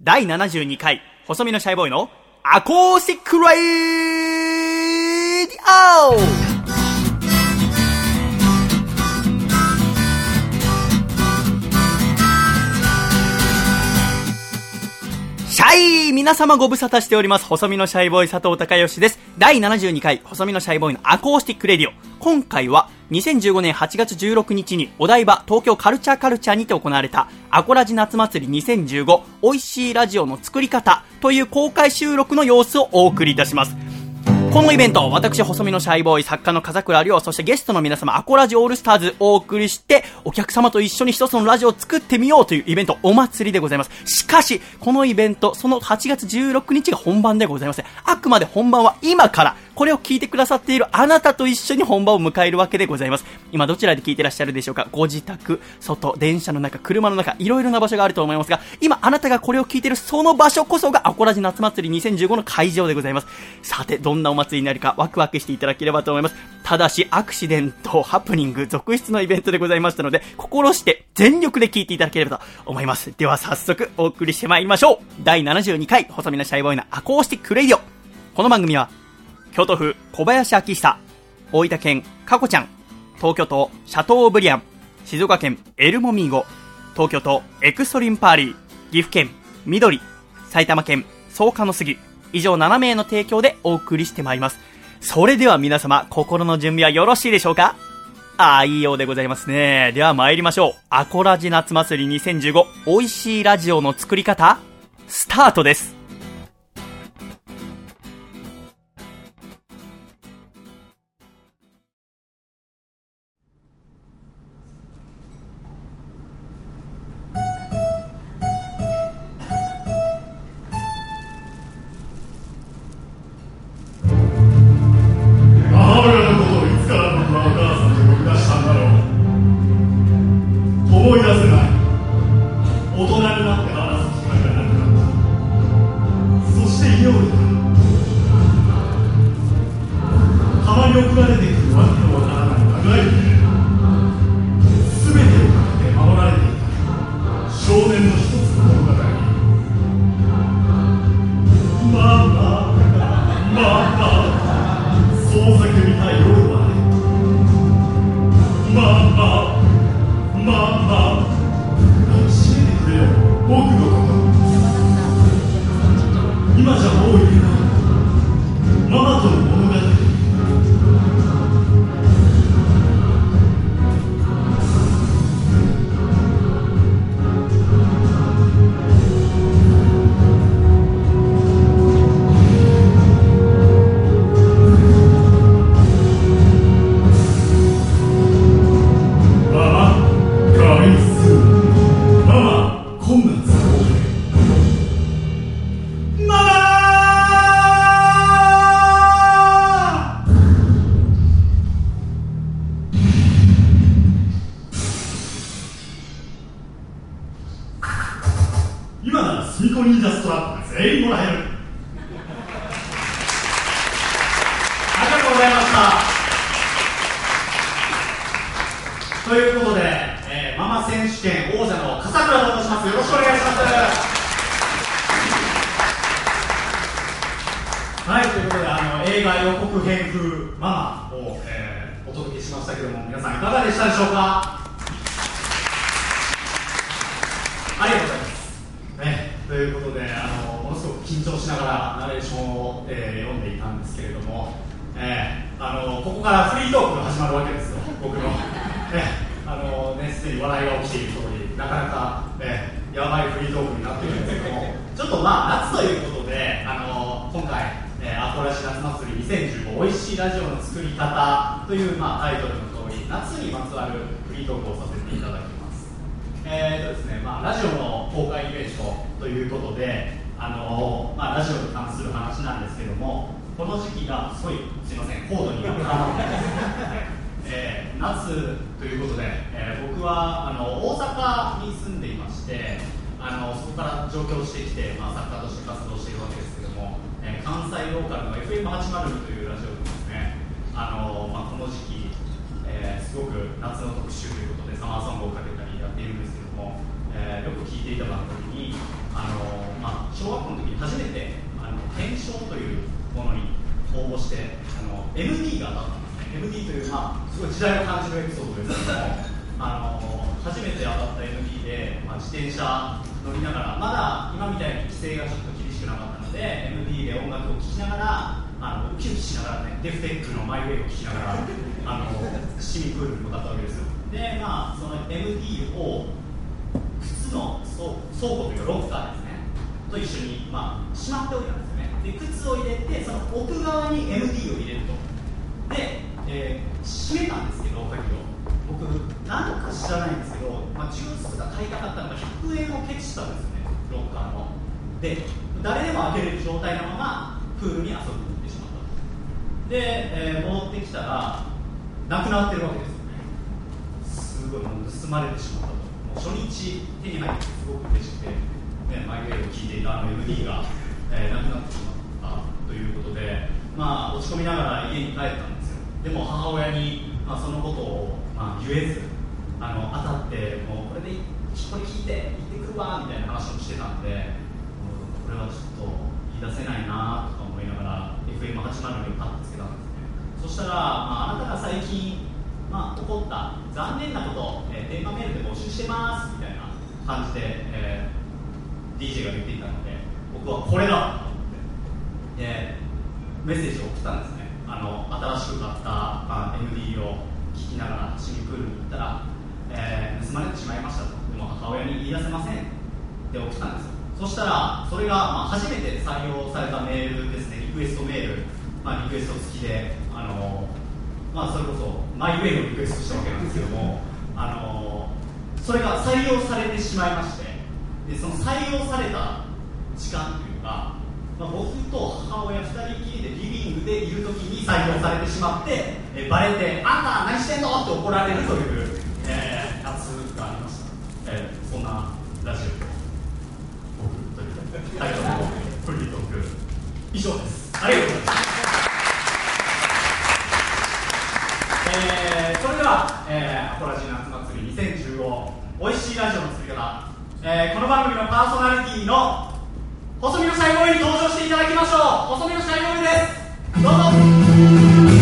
第72回、細身のシャイボーイの Acoustic Radio はい皆様ご無沙汰しております。細身のシャイボーイ佐藤孝義です。第72回、細身のシャイボーイの Acoustic Radio。今回は、2015年8月16日にお台場東京カルチャーカルチャーにて行われたアコラジ夏祭り2015美味しいラジオの作り方という公開収録の様子をお送りいたします。このイベント、私、細身のシャイボーイ、作家の風倉亮、そしてゲストの皆様、アコラジオールスターズお送りして、お客様と一緒に一つのラジオを作ってみようというイベント、お祭りでございます。しかし、このイベント、その8月16日が本番でございません。あくまで本番は今から、これを聞いてくださっているあなたと一緒に本番を迎えるわけでございます。今どちらで聞いてらっしゃるでしょうか？ご自宅、外、電車の中、車の中、いろいろな場所があると思いますが、今あなたがこれを聞いているその場所こそがアコラジ夏祭り2015の会場でございます。さて、どんなお祭りになるかワクワクしていただければと思います。ただし、アクシデント、ハプニング、続出のイベントでございましたので、心して全力で聞いていただければと思います。では早速お送りしてまいりましょう。第72回、細身のシャイボーイの Acoustic Radio。この番組は、京都府小林明久、大分県かこちゃん、東京都シャトーブリアン、静岡県エルモミーゴ、東京都エクストリンパーリー、岐阜県緑、埼玉県草加の杉、以上7名の提供でお送りしてまいります。それでは皆様、心の準備はよろしいでしょうか？ああ、いいようでございますね。では参りましょう。アコラジ夏祭り2015、美味しいラジオの作り方、スタートです。スミコ忍者ストラップが全員もらえるありがとうございましたということで、えーママ選手権王者の笠倉と申します。よろしくお願いします。はい、ということで、あの映画予告編風ママを、えーお届けしましたけども、皆さんいかがでしたでしょうか？ありがとうございます。ね、ということで、あのものすごく緊張しながらナレーションを、えー読んでいたんですけれども、えーあのここからフリートークが始まるわけですよ、僕の。えーあのね、すでに笑いが起きている通り、なかなか、えーやばいフリートークになっているんですけども、ちょっとまあ、夏ということで、あの今回、えーアコラシ夏祭り2015美味しいラジオの作り方という、まあ、タイトルの通り、夏にまつわるフリートークをさせていただきます。えーとですねまあ、ラジオの公開イベントということで、あのまあ、ラジオに関する話なんですけども、この時期がすごい、すいません、高度に絡まってます、えー夏ということで、えー僕はあの大阪に住んでいまして、あのそこから上京してきて、まあ、作家として活動しているわけですけども、えー関西ローカルの FM802 というラジオでですね、あのまあ、この時期、えーすごく夏の特集ということでサマーソングをかけたりっているんですけども、えーよく聴いていた番組にあの、ままあ、小学校の時に初めてあの検証というものに応募してあの MD が当たったんですね。MD という、まあ、すごい時代を感じるエピソードです。けどもあの初めて当たった MD で、まあ、自転車乗りながらまだ今みたいに規制がちょっと厳しくなかったので MD で音楽を聴きながらあのウキウキしながらねデフテックのマイウェイを聴きながらあの市民プールに向かったわけですよでまあその MD を靴の倉倉庫というかロッカーですね。と一緒に、まあ、しまっておいたんですよね。で靴を入れてその奥側に MD を入れると。で、えー閉めたんですけど鍵を。僕何か知らないんですけど、まあ、ジュースが買いたかったのが100円をケチしたんですよねロッカーの。で誰でも開けれる状態のままプールに遊びに行ってしまったで、えー戻ってきたらなくなってるわけですすごいもう盗まれてしまったと。もう初日手に入ってすごく嬉しくて、ね、マイウェイを聞いていたあの MD が、えーなくなってしまったということでまあ落ち込みながら家に帰ったんですよ。でも母親に、まあ、そのことを、まあ、言えずあの当たってもうこれでこれ聞いて行ってくるわみたいな話もしてたんでこれはちょっと言い出せないなとか思いながら FM802 をパッとつけたんですね。そしたら、まあ、あなたが最近、まあ、起こった残念なことを、えー電話メールで募集してますみたいな感じで、えー DJ が言っていたので僕はこれだと思ってでメッセージを送ったんですね。あの新しく買った、まあ、MD を聞きながら市民プールに行ったら、えー盗まれてしまいましたとでも母親に言い出せませんって送ったんですよ。そしたらそれが、まあ、初めて採用されたメールですね。リクエストメール、まあ、リクエスト付きであのまあ、それこそマイウェイのリクエストしたわけなんですけどもあのそれが採用されてしまいましてでその採用された時間というか、まあ、僕と母親2人きりでリビングでいる時に採用されてしまってえバレて「あんた何してんの?」って怒られるという、えーやつがありました、えーそんなラジオ。僕というタイトルのフリートーク。以上です。ありがとうございますえーそれでは、えー、アコラジー夏祭り2015おいしいラジオの作り方、えーこの番組のパーソナリティの細身のシャイボーイに登場していただきましょう。細身のシャイボーイです。どうぞ。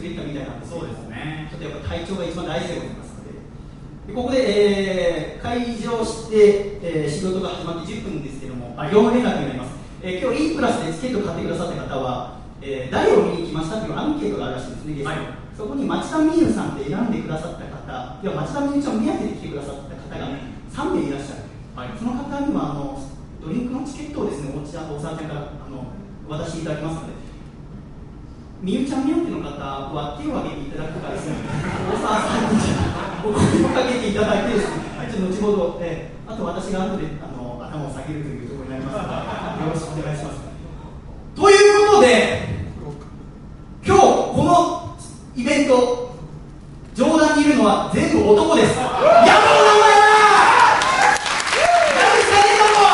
来ようとしてくれたみたいなんですけどそうですね。ちょっとやっぱ体調が一番大事でございますので、でここで、えー会場して、えー仕事が始まって10分ですけども、業務連絡になります。えー今日 E プラスでチケットを買ってくださった方は、えー誰を見に来ましたというアンケートがあるらしいんですね、はい。そこに町田美優さんって選んでくださった方、いや町田美優ちゃんを目当てで来てくださった方が3名いらっしゃる。はい。その方にはあのドリンクのチケットをですね、お茶おさんからあの渡していただきますので、みゆちゃん目当ての方は手を挙げていただくかですね、大沢さんにお声をかけていただいてですね、ちょっと後ほど、えーあと私が後であの頭を下げるというところになりますので、よろしくお願いします。ということで、今日このイベント、上段にいるのは全部男です。やろうな、お前らやるしかねえだろ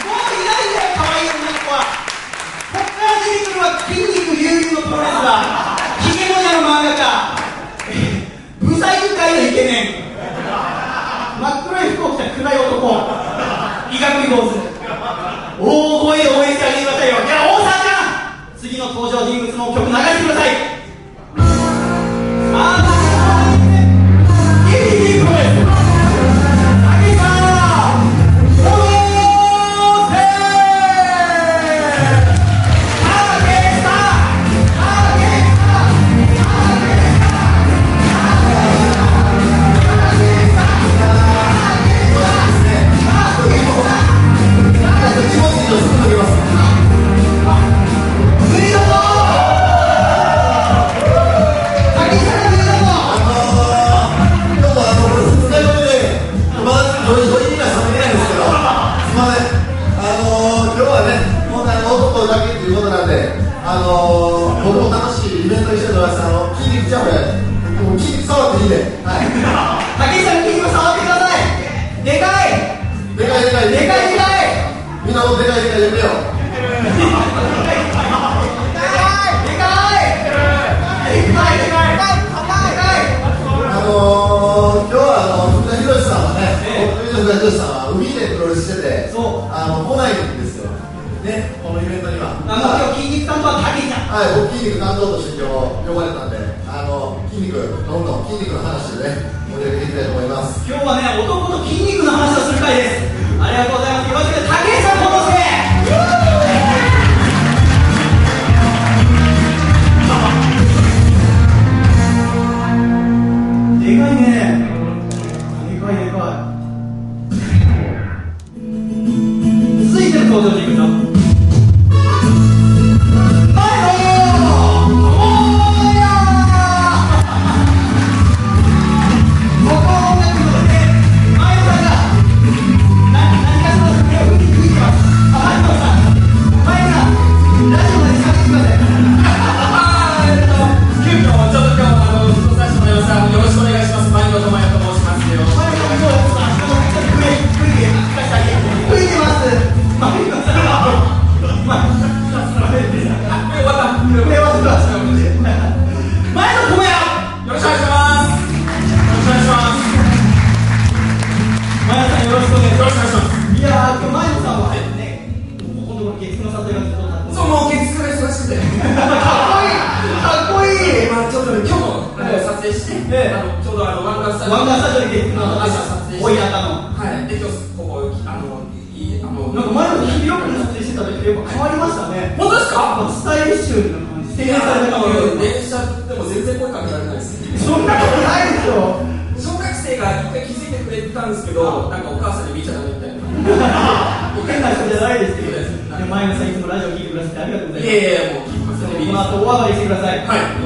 もういないんだよ、可愛い女の子は。こっから出てくるは筋肉隆々のプロレスラー、ヒゲモニャの漫画家、ブサイク界のイケメン、真っ黒い服を着た暗い男、医学部坊主、大声を応援してあげてくださいよ。いや、大沢ちゃん、次の登場人物の曲流してください。さあ、ないでかい言ってよ。でかいあのー今日はあの福田博さんはね、福田博さんは海でプロレスしてて、そあの来ないんですよ。ね、このイベントには。あの今日筋肉担当は武井ちゃんはい、僕筋肉担当として今日呼ばれたんで、あの筋肉どんどん筋肉の話でね盛り上げていきたいと思います。今日はね男の筋肉の話をする回ですありがとうございます。よろしく。武井さんこのせええあのちょうどあの湾岸スタジオワンダースタジオで月9のあの朝撮影して追いやったの。はいで今日ここあのいいあのなんか前の日々よく撮影してた時とやっぱ変わりましたね。本当ですか？スタイリッシュな感じ、洗練された感じ。電車でも全然声かけられないですそんなことないですよ。小学生が一回気づいてくれたんですけどなんかお母さんに見ちゃダメみたいな変な人じゃないですけど。で前野さんいつもラジオ聞いてくださってありがとうございます。いやいやもう聞きますよねこの後お上がりしてください。はい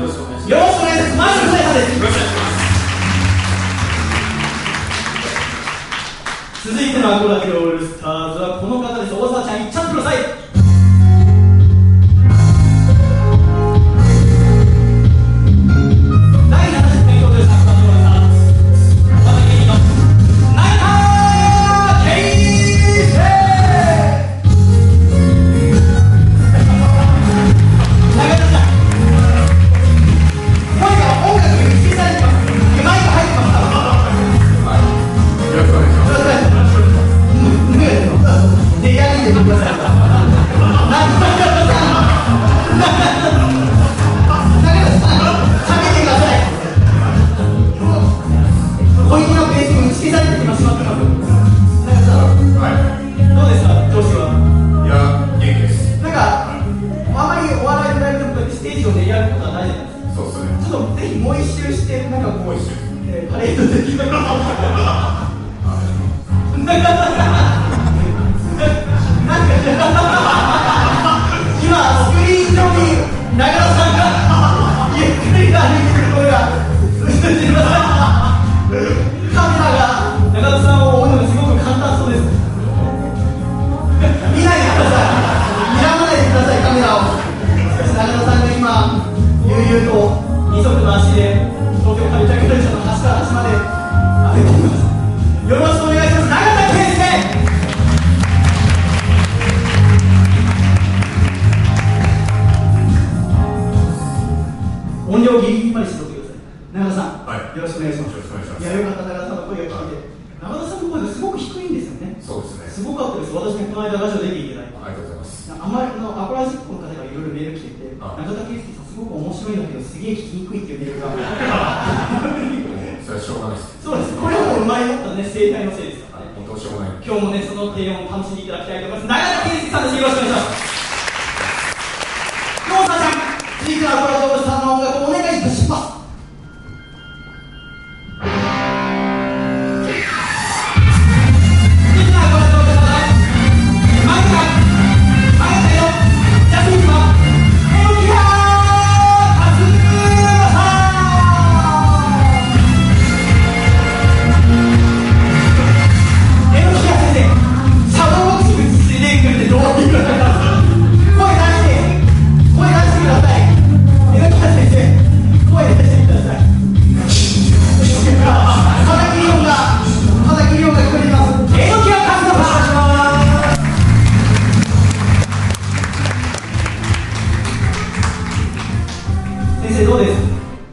生どうです？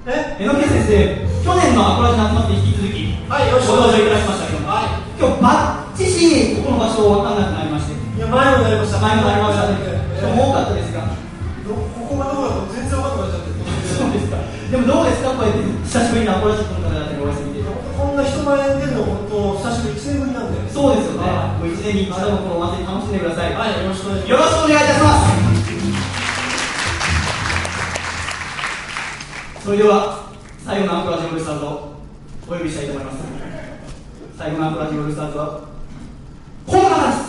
え？榎木先生去年のアコラジに集まって引き続きはいよろしくお願いたしましたけど、はい、今日バッチシここの場所分かんなくなりましていや前もなりました。前もなりましたね、え、多かったですが。ここがどこだか全然分かんなくなっちゃって。そうですか。でもどうですか？こうやって久しぶりにアコラジックの方々にお会いしてみて。こんな人前に出るの本当久しぶり1年ぶりなんで。そうですよね。もう1年に一度もこのお祭り楽しんでください。はいよろしくお願いします。よろしくお願いいたします。それでは最後のアンコラジオルスターズをお呼びしたいと思います。最後のアンコラジオルスターズはこの方です。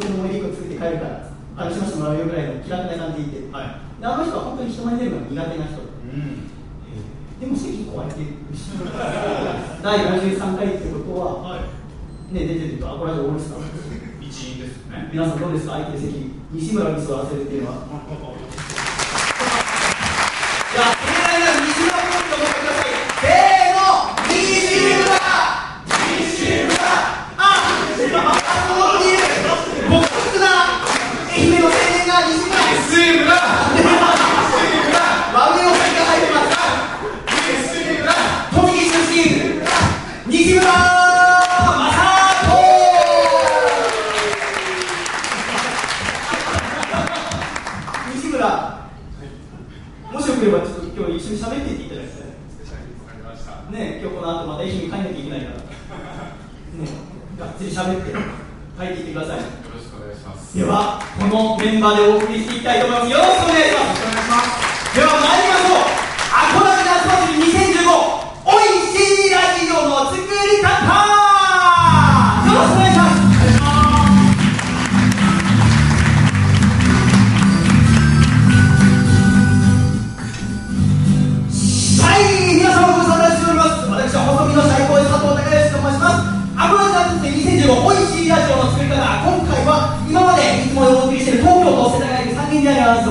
とこの思い出一個作って帰るから、楽しませてもらうよぐらいの気楽な感じでいて、はい。であの人は本当に人前に出るのが苦手な人。うん。でも席壊れてる。し、第53回ってことは、はい。ね、出てると、あ、これはオールスター。一員ですね。皆さんどうですか？相手席。西村に座らせるっていうのは。いや、盛大な西村ポイントを持ってください。せーの、西村西村あ、あの持っている。僕な愛媛の青年が西村西村和名さんが入ってます西村栃木出身西村正人西村、もしよければちょっと今日一緒に喋っていっていただきたい。ね、今日この後また愛媛に帰んなきゃいけないから。ね、がっつり喋って帰っていってください。よろしくお願いしますでは、このメンバーでお送りしていきたいと思います。よ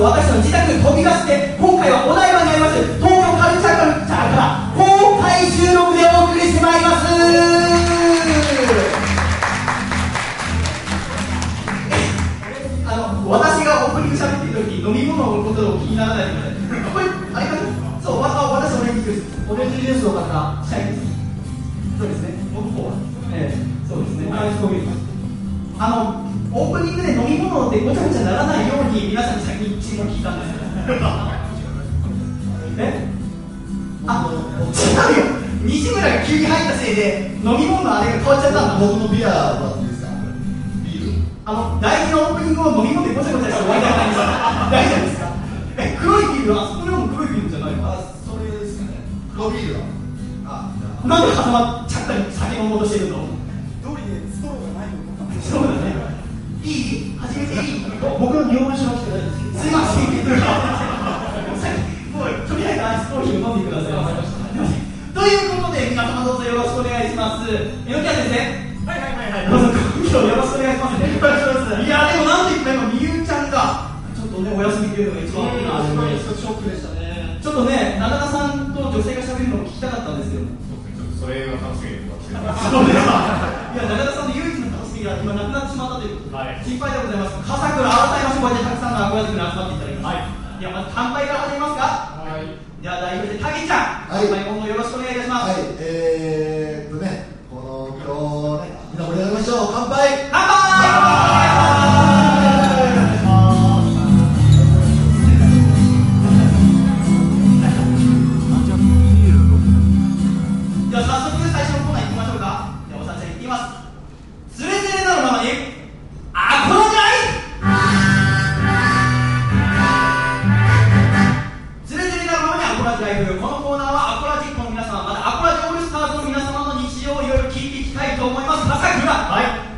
軒茶屋にあります私の自宅飛び出して、今回はお台場にあります東京カルチャーカルチャーから公開収録でお送りしてまいります。あの私がオープニング喋ってる時飲み物のことを気にならないので。これあれかな？そう、私オレンジジュース。オレンジジュースの方シャイです。そうです。ね。僕もええそうです。ね。はい、そういう。あの飲み物でごちゃごちゃならないように皆さんに先に注文聞いたんですよ。え？あ、違うよ。西村が急に入ったせいで飲み物のあれが変わっちゃったんだ。僕のビアもらっていいですかビールあの大事なオープニングを飲み物でごちゃごちゃして終わりたくないんですよ大丈夫ですかえ黒いビールはそこでも黒いビールじゃないのあそれですかね黒ビールだあなんで挟まっ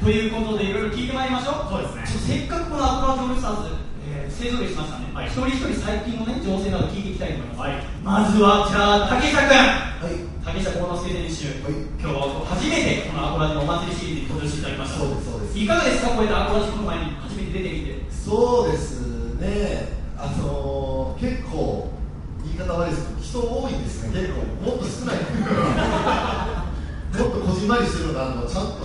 ということでいろいろ聞いてまいりましょう。そうですね。せっかくこのアトラジオルスターズ、えー、勢ぞろいしましたね、はい、一人一人最近のね情勢など聞いていきたいと思います、はい、まずはじゃあ竹下君、はい、竹下幸之助選手、はい、今日は初めてこのアコラジオお祭りシリーズに登場していただきました。そうですそうです。いかがですか？こうやってアコラジオの前に初めて出てきて。そうですね。あのー、結構言い方悪いですけど人多いんですね。結構もっと少ない。もっとこじんまりしてるのがあのちゃんと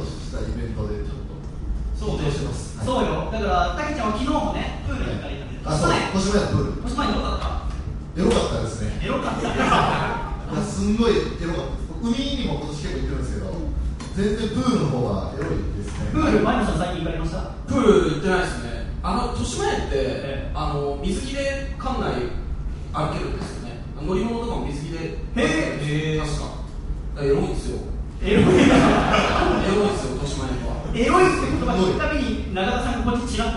そうよ。だからたけちゃんは昨日もねプールに行ったりあそう。年前。のプール。年前エロかった？エロかったですね。エロかった。いやすんごいエロかった。海にも今年結構行ってるんですけど全然プールの方がエロいですね。プール前野さん最近行かれました？プール行ってないですね。あの豊島園って、あの水着で館内歩けるんですよね。乗り物とかも水着でへえ。確か。エロいんですよ。エロい。エですよ豊島園は。エロいって言葉聞くたびに永田さんがこっちちらっ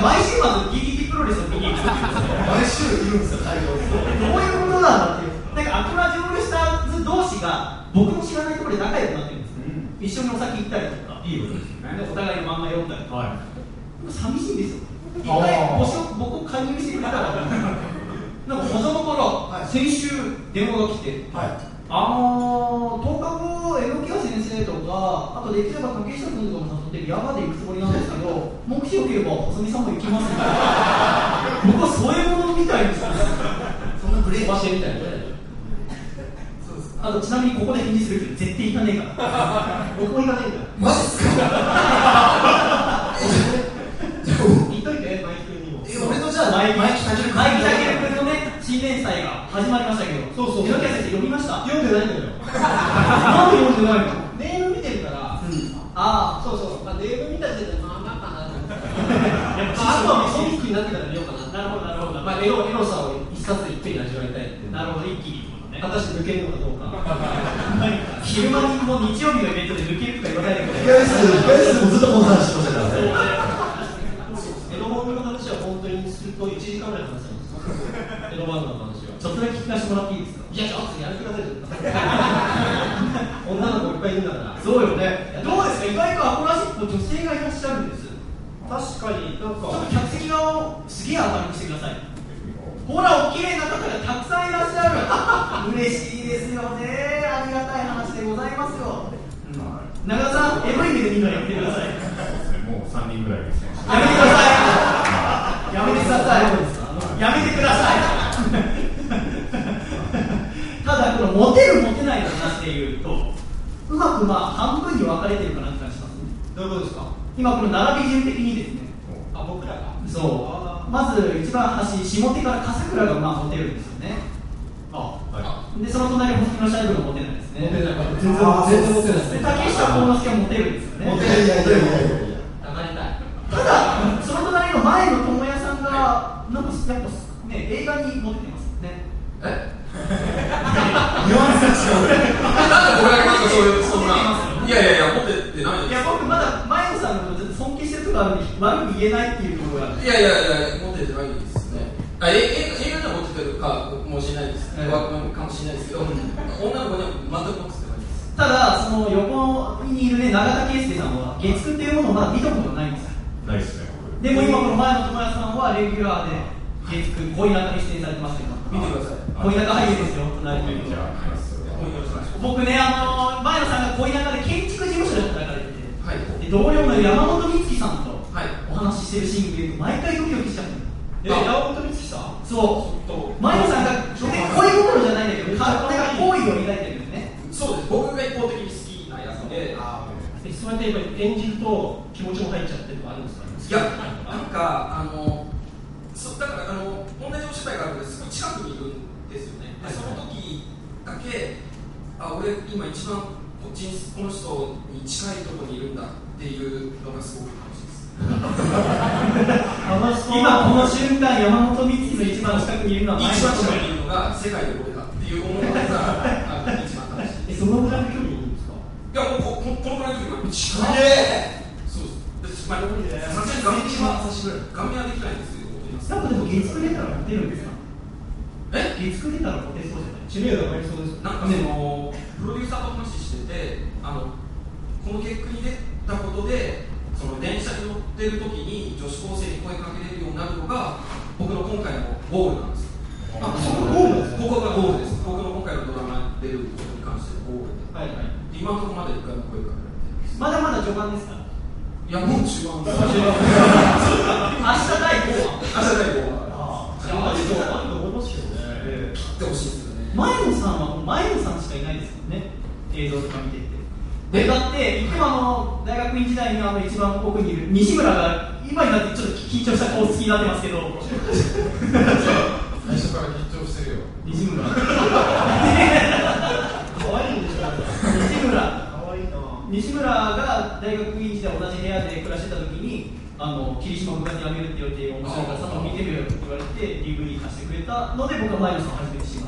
毎週末 DDT プロレスを見に行く。毎週いるんですよ会場にどういうことなんだっていう、なんかアクラジオールスターズ同士が僕の知らないところで仲良くなってるんです。よ、一緒にお酒行ったりとか、いいことですよ。ねでお互いの漫画読んだりとか、は寂しいんですよ、一回僕を加入してくれたら、なんか細間から先週、電話が来て、はい。あのー、10日後、榎谷先生とか、あとできれば竹下君とかも誘って、山で行くつもりなんですけど、目標よければ細見さんも行きます僕はそういうものみたいです。よ。そんなブレーキ飛ばしてみたいなあとちなみにここで。返事するけど絶対行かねえから僕も行かねえから。マジっすか言っといてマイクにもえ俺のじゃあマイマイマイのね新連載が始まりましたけど。そうそう榎谷先生読みました読んでないんだよなん。で読んでないのネーム見てるから、うそう、まあ、あとはコミックになってから見ようかな。なるほどなるほど。まあ、エロエロさを一冊でいっぺんに味わいたいっなるほど一気にね。果たして抜けるのかどうか。昼間にもう日曜日のイベントで抜けるとか言わないでくれ控室控室もずっとこの話してましたからねエロ本の話は本当にずっと1時間ぐらい話したんですよエロ漫画の話はちょっとだけ聞かせてもらっていいですかいやちょっとやめてくださいよ女の子いっぱいいるんだからそうよねどうですか意外とアコラシップ女性がいらっしゃるんです確かになんちょっかと客席側をすげえ明るくしてください。ほらお綺麗な方がたくさんいらっしゃる。嬉しいですよね。ありがたい話でございますよ。長田さんエロい目でみんなやめてください。もう3人ぐらいですね。やめてください。やめてください。やめてください。ただこのモテるモテないの話でいうとうまくまあ半分に分かれてるかなって感じしますね。どういうことですか？今この並び順的にですね。あ僕らが？そう。まず一番端下手から笠倉がまあモテるんですよね。あでその隣星野シャイブがモテないですね。持ってない全然全然持ってないで竹下幸之助はモテるんですよね。いやいやいやいやいや。たいただその隣の前の友也さんがなんかやっぱね映画にモテてますよね。え？なんで俺だけなんかそういうそんな。いやいやいや持ってってないいや僕まだ前野さんのことずっと尊敬してるとこあるんで悪く言えないっていうところが。いやいやいや持っててないですね。あえ映画映画では持っててるかもしれないです、うんわかもしれないですけど、女の子には全く持っててないです。ただその横にいるね永田圭介さんは月9っていうものをまだ見たことないんですよ。ないですね僕。でも今この前の友也さんはレギュラーで月9恋仲に出演されてますけど見てください。恋仲俳優ですよ隣に僕ねあの前野さんが恋仲で建築事務所ではい。で同僚の山本美月さんとはい。お話ししてるシーン見ると毎回ドキドキしちゃう。のえ山本美月さん？そう。前野さんが恋心じゃないんだけどかなんか好意を抱いてるんですね。そうです。僕が一方的に好きなやつで。でそそうやってやっぱり演じると気持ちも入っちゃってとかあるんですか？いやなんかあのそうだからあの問題上芝居があるのですごい近くにいるんですよね。でその時だけあ俺今一番この人に近いところにいるんだっていうのがすごく楽しいです。今この瞬間山本美月の一番近くにいるのは一番近くにいるのが世界で俺だっていう思いがあの一番楽しい。えそのぐらいの距離にいるんですか？いやもうこここのぐらいの時は近い。そうです。まあさすがに顔見は顔見はできないんですけどなんかでも月9出たらモテるんですか？え？月9出たらモテそうじゃない？知名度上がりそうですなんかそのプロデューサーと話しててあのこの結果に出たことでその電車に乗ってる時に女子高生に声かけれるようになるのが僕の今回のゴールなんですあそこがゴールなんですここがゴールです僕の今回のドラマに出ることに関してのゴールではいはい今のところまだ一回も声かけられてないですまだまだ序盤ですかいやもう中盤です明日第5話明日第5話じゃあそうあると思いますけどね切ってほしいですよね前野さんは前野さんしかいないですもんね映像とか見ててでだっていつもあの大学院時代にあの一番奥にいる西村が今になってちょっと緊張した顔つきになってますけど。最初から緊張してるよ。西村。可愛いんでしょ西村。可愛いな。西村が大学院時代同じ部屋で暮らしてた時にあの霧島部活やめるって言われて面白いから佐藤見てみろよって言われて DVD 貸してくれたので僕は前野さん初めて知りました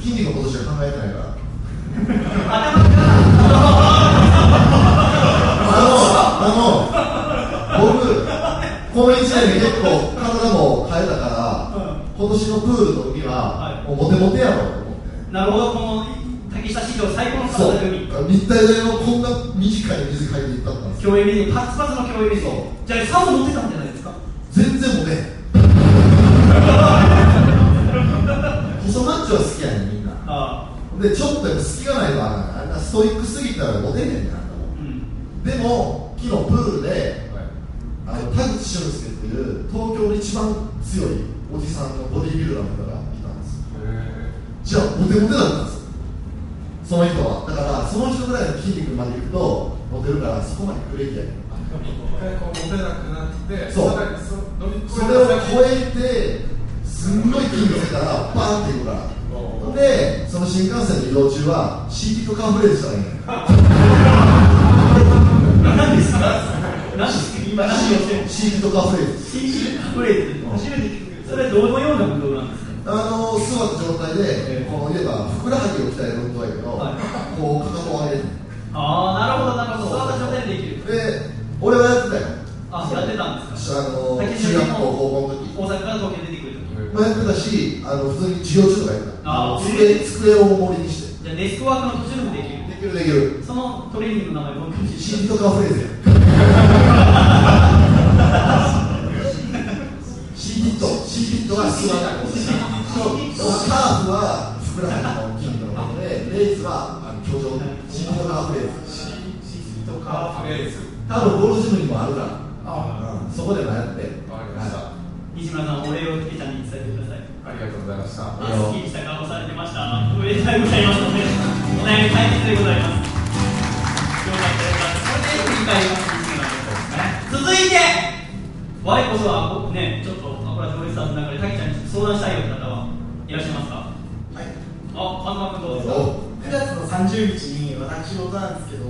筋肉のことしか考えてないから。か頭があの、あの、僕、この1年で結構体も変えたから、今年のプールの時は、はい。もうモテモテやろうと思って。なるほどこの竹下史上最高の体組。日体大のこんな短い水かいていったんですよ競泳ビデオパツパツの競泳ビデオそうじゃあサウナ持ってたんじゃないですか全然モテへん細マッチョは好きやねんみんな。あでちょっとやっぱ隙がないとあかんなストイックすぎたらモテへんねんあんたもあうん。でも昨日プールではい。あの田口俊介っていう東京で一番強いおじさんのボディビルダーの方がいたんです。へじゃあモテモテだったんですよ。その人は。だからその人ぐらいの筋肉までいくとモテるからそこまで来るべきやねんー一回なくなってそう。それを超えてすんごい筋肉ついたらバーンっていくからほんでその新幹線の移動中は CD とカンフレーズしたらいいの何ですか？何ですか？今何をしてる CD とカンフレーズ CD フレーズ初めて聞くそれはどのような運動なんですか？あの座った状態で、この言えばふくらはぎを鍛える運動やけど、はい。こうかかとを上げる。ああなるほどなるほど。座った状態でできる。で俺はやってたよ。あやってたんですか？あの竹中学校高校の時。大阪から東京出てまあやってたしあの普通に授業中とかやってたあー机机を重りにして。じゃあデスクワークの途中でもできる。できるできる。そのトレーニングの名前僕シートカフレーズやシートシートは座るそうカーフはふくらはぎの筋肉のことでレーズはあのシートカフレーズ。シートカーフレーズ。多分ゴルフジムにもあるから、うん、そこでもやって。わかりました、西村さんお礼をけちゃんに伝えてください。ありがとうございました。あすっきりした顔されてました。おめでとうございますのでお悩み解決でございます。よかったよかったこれで振り返ります西村さん続いて我こそは僕ねちょっとこれはドレスターズの中でたけちゃんに相談したいよって方はいらっしゃいますか？はい、あ、どうですかお9月の30日に私事なんですけど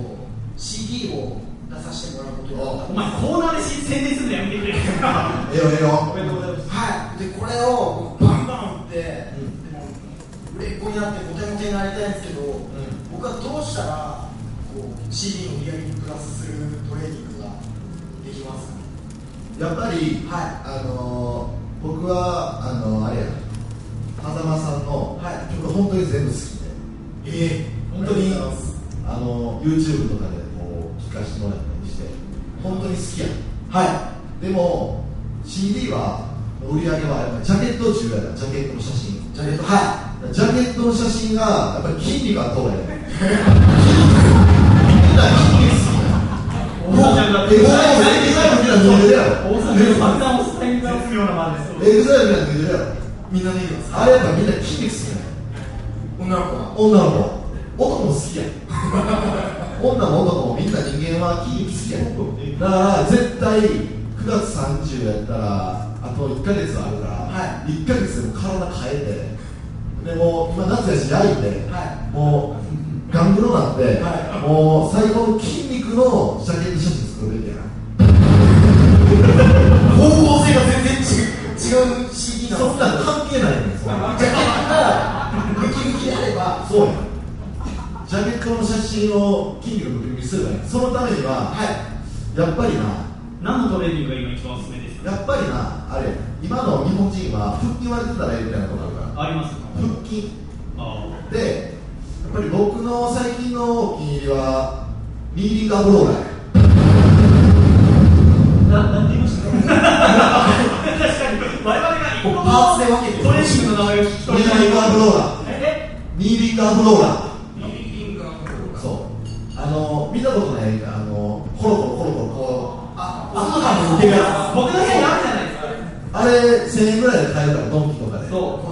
CD を出させてもらうことになった。お前コーナーで宣伝するのやめてくれ。ええよええよ。おめでとうございます。はい。でこれをバンバン打って、でも売れっ子になってモテモテになりたいんですけど、僕はどうしたらこう CD の売り上げにプラスするトレーニングができますか？やっぱり、はい。あのー僕はあのーあれや。風間さんのはい。曲本当に全部好きで。ええ。本当にあの YouTube とかでかせてもらったりして本当に好きや。はい。でも CD は売り上げはやっぱジャケット中やからジャケットの写真。じゃあえっとはジャケットの写真がやっぱり筋肉がいいみん。な筋肉好きや大阪ちゃんエグザイルエグザイルみんな脱いでるやろ大阪で爆弾をスタイルがするようなまでエグザイルみんな脱いでるやろみんなできますあれやっぱみんな筋肉好きやね女の子は女の子男も好きや女も男もみんな人間は筋肉好きやだから絶対9月30やったらあと1ヶ月あるから、は1ヶ月でも体変えてでもう今夏やし焼いて、はい。もうガングロなんで、はもう最後の筋肉のジャケット写真作るべきやな。方向性が全然違う違う CD なんですそんな筋肉のムキムキにすればいいそのためには、はい。やっぱりな何のトレーニングが今一番おすすめですか？やっぱりなあれ今の日本人は腹筋割れてたらいいみたいなことあるから。ありますか？腹筋。あでやっぱり僕の最近のお気に入りはニーリングアブローラーななんて言いました？確かに我々が一個もパーツで分けてトレーニングの名前を聞きニ取れない。ーリングアブローラーえ？ニーリングアブローラーの見たことないあのコロコロコロコロこうあ朝から抜けるや僕の部屋にあるじゃないですか。あれ1000円ぐらいで買えるからドンキとかで。そう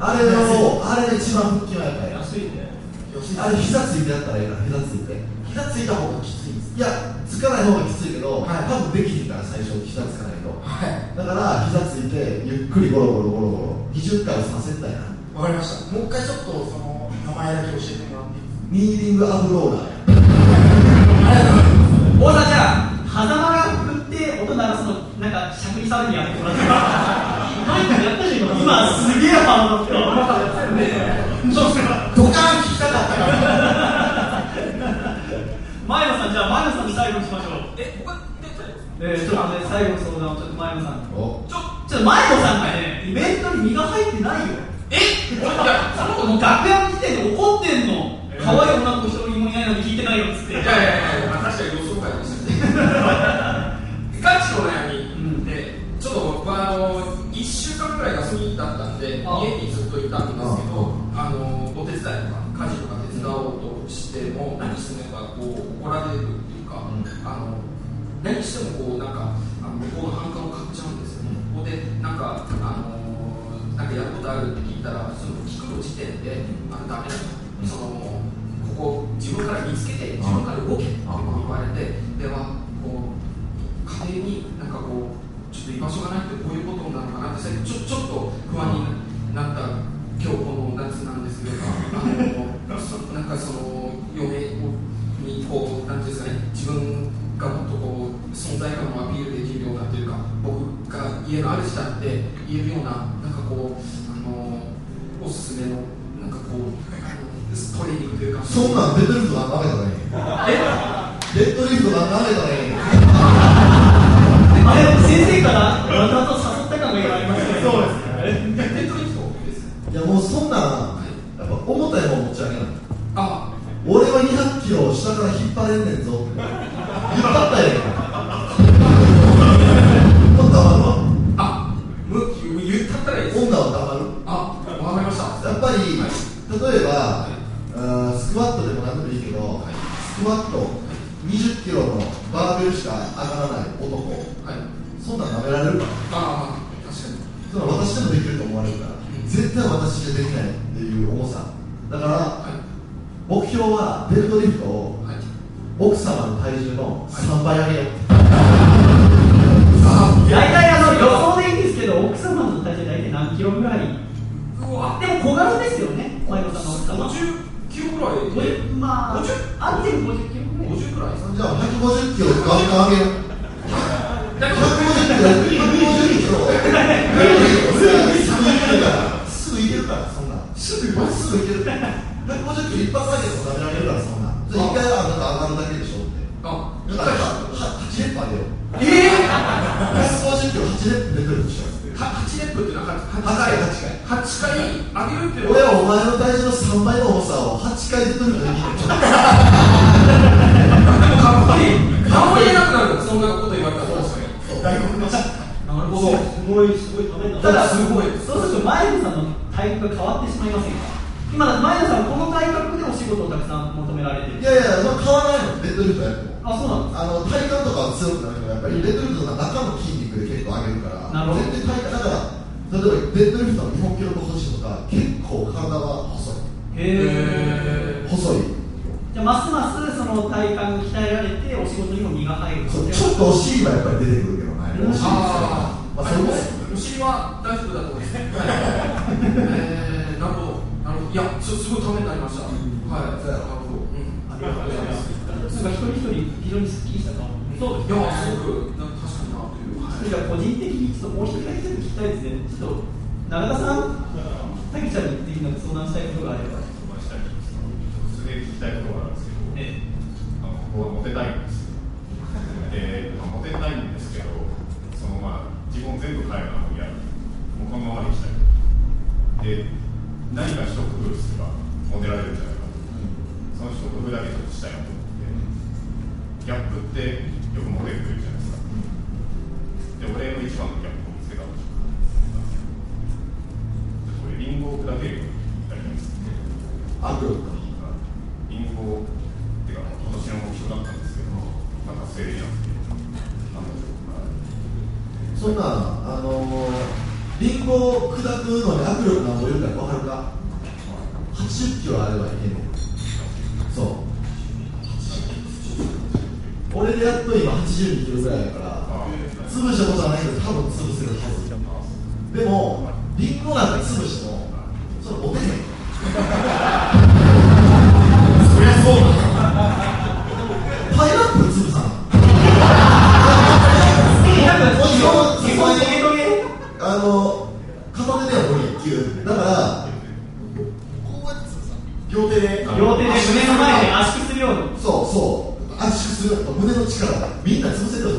あれのあれで一番腹筋はやっぱり安いね。つあれ膝ついてやったらいいから膝ついて。膝ついた方がきついんです。いやつかない方がきついけど、はい。多分できひんから最初膝つかないと。はい。だから膝ついてゆっくりゴロゴロゴロゴロ20回をさせたいな。わかりました。もう一回ちょっとその名前だけ教えてもらっていいですニーリングアブローラーや大沢ちゃん狭間が振って音鳴らすのなんかしゃくり騒ぎやってもらって今すげえ反応ってドカーン聞きたかったから前野さんじゃあ前野さんに最後にしましょうえ僕で大丈夫ですえー、ちょっとね最後の相談をちょっと前野さんちょちょっと前野さんがねイベントに身が入ってないよえいやその子も楽屋の時点で怒ってんの可愛い女の子一人もいないのに聞いてないよっつっていやいやいや、まあ、確かに予想外でしたね。ガチの悩みで、ちょっと僕はあの1週間ぐらい休みだったんで、あ家にずっといたんですけど、あのお手伝いとか家事とか手伝おうとしても、何してもやっぱこう怒られるっていうか、あの何してもこうなんかあの向こうの反感を買っちゃうんですよね。ここでなんかあのなんかやることあるって聞いたら、その聞くの時点であのダメだと。そのここ自分から見つけて自分から動けって言われてではこう家庭になんかこうちょっと居場所がないってこういうことなのかなってちょちょっと不安になった今日この夏なんですけどなんかその嫁にこう何ていうんですかね自分がもっとこう存在感をアピールできるようなというか僕が家の主だって言えるようななんかこうあのおすすめのなんかこう。トレーニングというかそんなん。デッドリフトなんか上げたらいいデッドリフトなん。かあれ先生からわざと誘った感が今ありますね。そうですね。デッドリフトですいやもうそんなんやっぱ重たいもん持ち上げない。あ。俺は200キロ下から引っ張れんねんぞ。引っ張ったらええからほんと黙る。わあむ言ったったらいいです。女は黙るあスクワットでも何でもいいけど、スクワット20キロのバーベルしか上がらない男、はい。そんなん舐められるかああ確かに。そんなん私でもできると思われるから、絶対私じゃできないっていう重さ。だから、目標はデッドリフトを奥様の体重の3倍上げよう、大体あの予想でいいんですけど奥様の体重大体何キロぐらい？うわ。でも小柄ですよねマイコさんの奥様。50キロぐらいで。50まあ50あっても50キロぐらい50ぐらい。じゃあ150キロガンガン上げ。よう150キロ150キロ。すぐいけるから。そんな。んすぐすぐいける150キロ一発だけでも食べられるからそんな。んじゃあ一回あなた上がるだけでしょ？ってあだから8レップあげようええ150キロ8レップ出てるでしょ？は8レップっていうのは8 8回回8回上げるっていうの俺はお前の体重の3倍の重さを8回できるでもかっこいい。何も言えなくなるそんなこと言われたらそうですね外国のなるほどすごいすごいただすごいそうすると前野さんの体格が変わってしまいませんか今前野さんこの体格でお仕事をたくさん求められてる。いやいや変わらないの。デッドリフトやってもあそうなんですあの体幹とかは強くなるけどやっぱりデッドリフトの中の筋肉で結構上げるからなるほど。全然体幹だから例えばデッドリフトの日本記録保持とか結構体は細い。へえ細い。じゃあますますその体幹が鍛えられてお仕事にも身が入る。そうちょっとお尻はやっぱり出てくるけどね。お尻あまあそれもお尻は大丈夫だと思います。えー、なるほど、なるほど、いや、すすごいためになりました。はい、なるほど、う。ん、ありがとうございます。なんか一人一人非常にスッキリした顔。そういや、すごく、なんか確かになという。はいじゃあ個人的にちょっともう一人だけ聞きたいですねちょっと永田さんたけちゃんにぜひなんか相談したいことがあればすげえ聞きたいことがあるんですけど、えあの僕はモテたいんですよ。で、まあ、モテたいんですけど、そのまあ自分を全部変えるのはもう嫌だ。もうこのままでいきたい。で、何か一工夫すればモテられるんじゃないかと。その一工夫だけちょっとしたいなと思って、ギャップってよくモテるというじゃないですか。で、俺の一番のギャップを見つけたんで。これリンゴを砕けるようにやりたいんです。握力かリンゴっていうか今年の目標だったんですけど、まあ、達成できなくて、なんだろそんなあのー、リンゴを砕くのに握力なんぼいるか？分かるか80キロあればいけんねんそう俺でやっと今82キロぐらいだから潰したことはないけど多分潰せるはず。でもリンゴなんか潰してもそれモテへん そりゃそうだ。パイナップル潰さん。あの片手では無理っていう。だからこうやって潰さ両手で。両手で胸の前で圧縮するように。そうそう。圧縮する。胸の力がみんな潰せるよ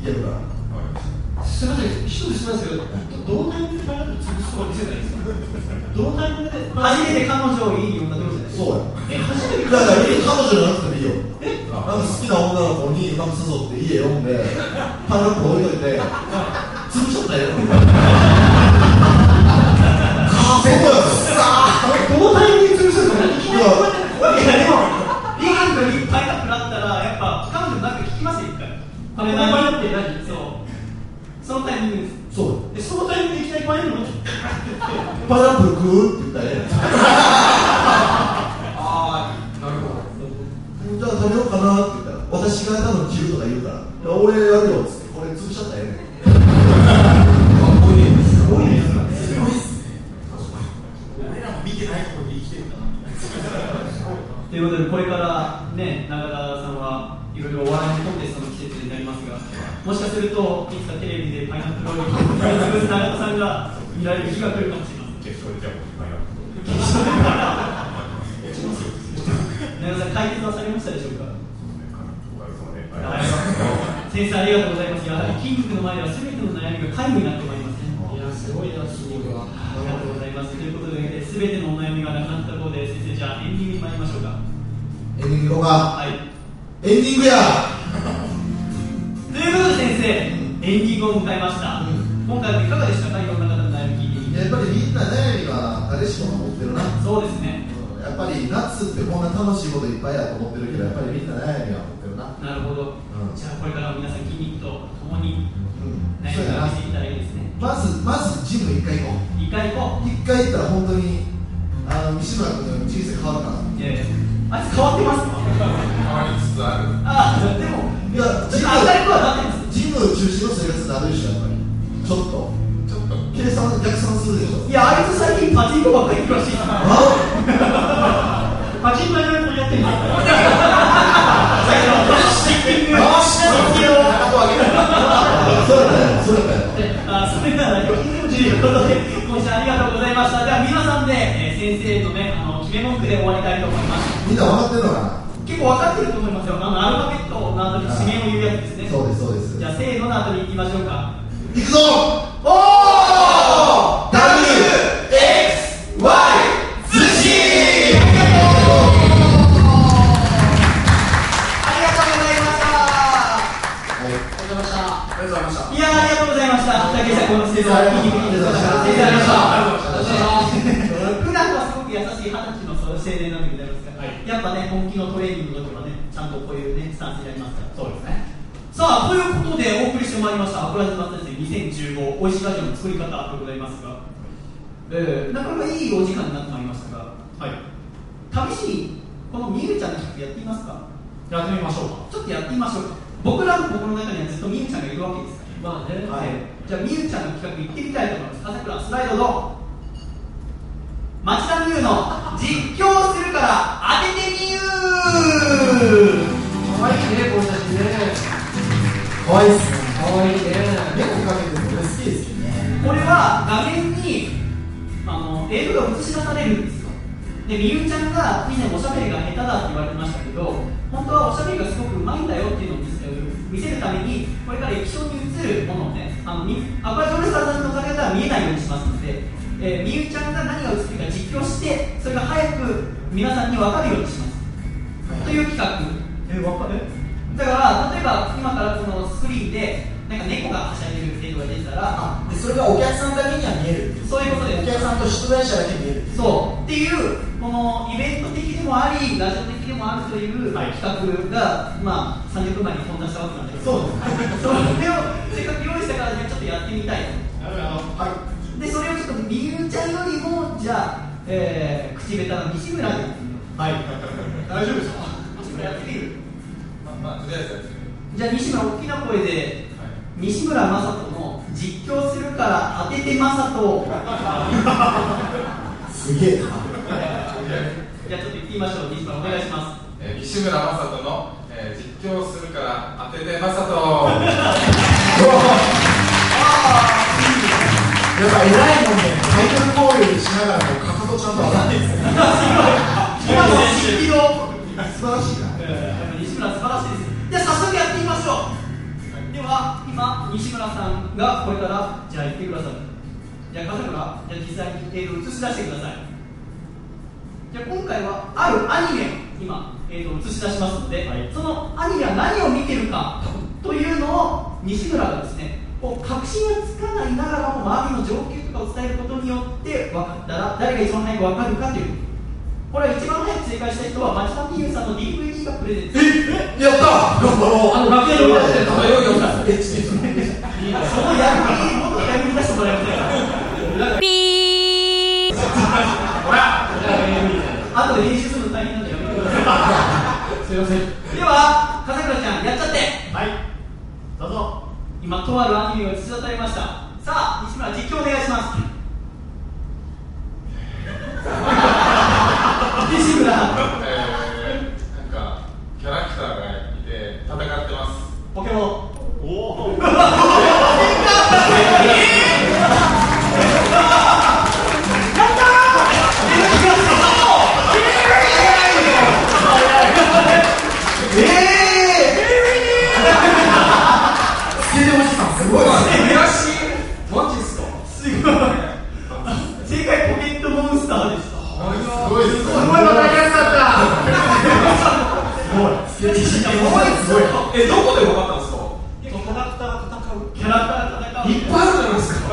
いけるから。すみません、一つ質問ですけど、どのタイミングでパイナップル潰すとか見せたらいいですか？どのタイミングで初めて彼女をいい女どうじゃないですかそう。やえ、初めてだから彼女じゃなくてもいいよ。なんか好きな女の子にうまく誘って家呼んでパイナップル置いといて潰しちゃったよ。カフェだよどのタイミングれ何パイナップル何そう。そのタイミングですそう。でそのタイミングでいきなりパイナップル持ってパイナップル食うって言ったらええねんああなるほど。じゃあ食べようかな？って言ったら私が多分切るとか言うから。俺やるよ。っつって実況してそれが早く皆さんに分かるようにします、という企画。えわかる？だから例えば今からこのスクリーンでなんか猫がはしゃいでる映像が出てたらあでそれがお客さんだけには見える。っていうそういうことです。お客さんと出演者だけ見える。っていうそう。っていうこのイベント的でもありラジオ的でもあるというはい。企画が、まあ30分前に飛んだしたわけなんですけどそう。ですそれをせっかく用意したからねちょっとやってみたいなるほどはい。でそれをちょっとみゆちゃんよりもじゃあ、えー、口下手な西村でやってみようはい。大丈夫ですか？西村やってみるまあ、まあ、とりあえずやってみる。じゃあ西村大きな声で西村雅人の実況するから当てて雅人を。すげえな。じゃあちょっと言ってみましょう。西村お願いします。えー西村雅人の、えー実況するから当てて雅人。やっぱ偉いもんね。タイトルコールしながらことちゃんと上がってるんですね今のスピード素晴らしいな西村素晴らしいですじゃあ早速やってみましょうでは今西村さんがこれからじゃあ言ってくださいじゃあ笠倉じゃあ実際に映像を映し出してくださいじゃあ今回はあるアニメを今映像を映し出しますので、そのアニメは何を見てるかというのを西村がですねこう確信がつかないながらも周りの状況とかを伝えることによって分かったら誰が一番早く分かるかという。これは一番早く正解した人は町田美優さんの DVD がプレゼント。えやった頑張ろう。あの楽屋で見えっそのやりもっと出してもらたピーほらあと練習するの大変なんだすいませんでは笠倉ちゃんやっちゃってはいどうぞ今とあるアニメが突き当たりました。さあ西村実況お願いします。西村、えー、なんかキャラクターがいて戦ってます。ポケモン。おお ごいわかりやすかったすごいすごいえどこで分かったんですか？キャラクター戦うキャラクター戦ういっぱいあるじゃないですか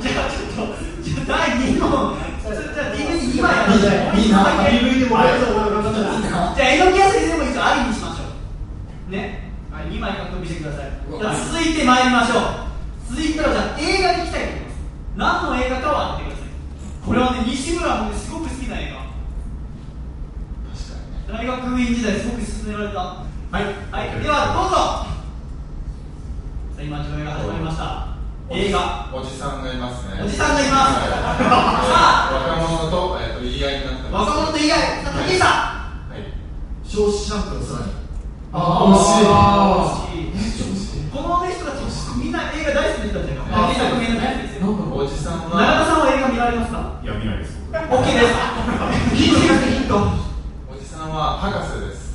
じゃあちょっとじゃあ第2問じゃあ DV 今やるいい DV でもらえると思いますじゃあ榎木康生でもにしましょう。ね。2枚獲得してください。じゃあ続いてまいりましょう。続いてはじゃあ映画に何の映画かは当ててくださいこれはね西村もすごく好きな映画。大学院時代すごく勧められた。はい、はい、ではどうぞ。さあ今上映が始まりました。映画。おじさんがいますね。おじさんがいます。さあ。若者と,、えー、と言い合いになってます若者と言い合いさあ武井さん。はい。少子シャンプーさらに。ああ惜しい。惜しい。このね人たちな映画大好きな人たじゃないですか作品大好きですよおじさんは田さんは映画見られます。かいや見ないです。です ヒント。おじさんは博士です。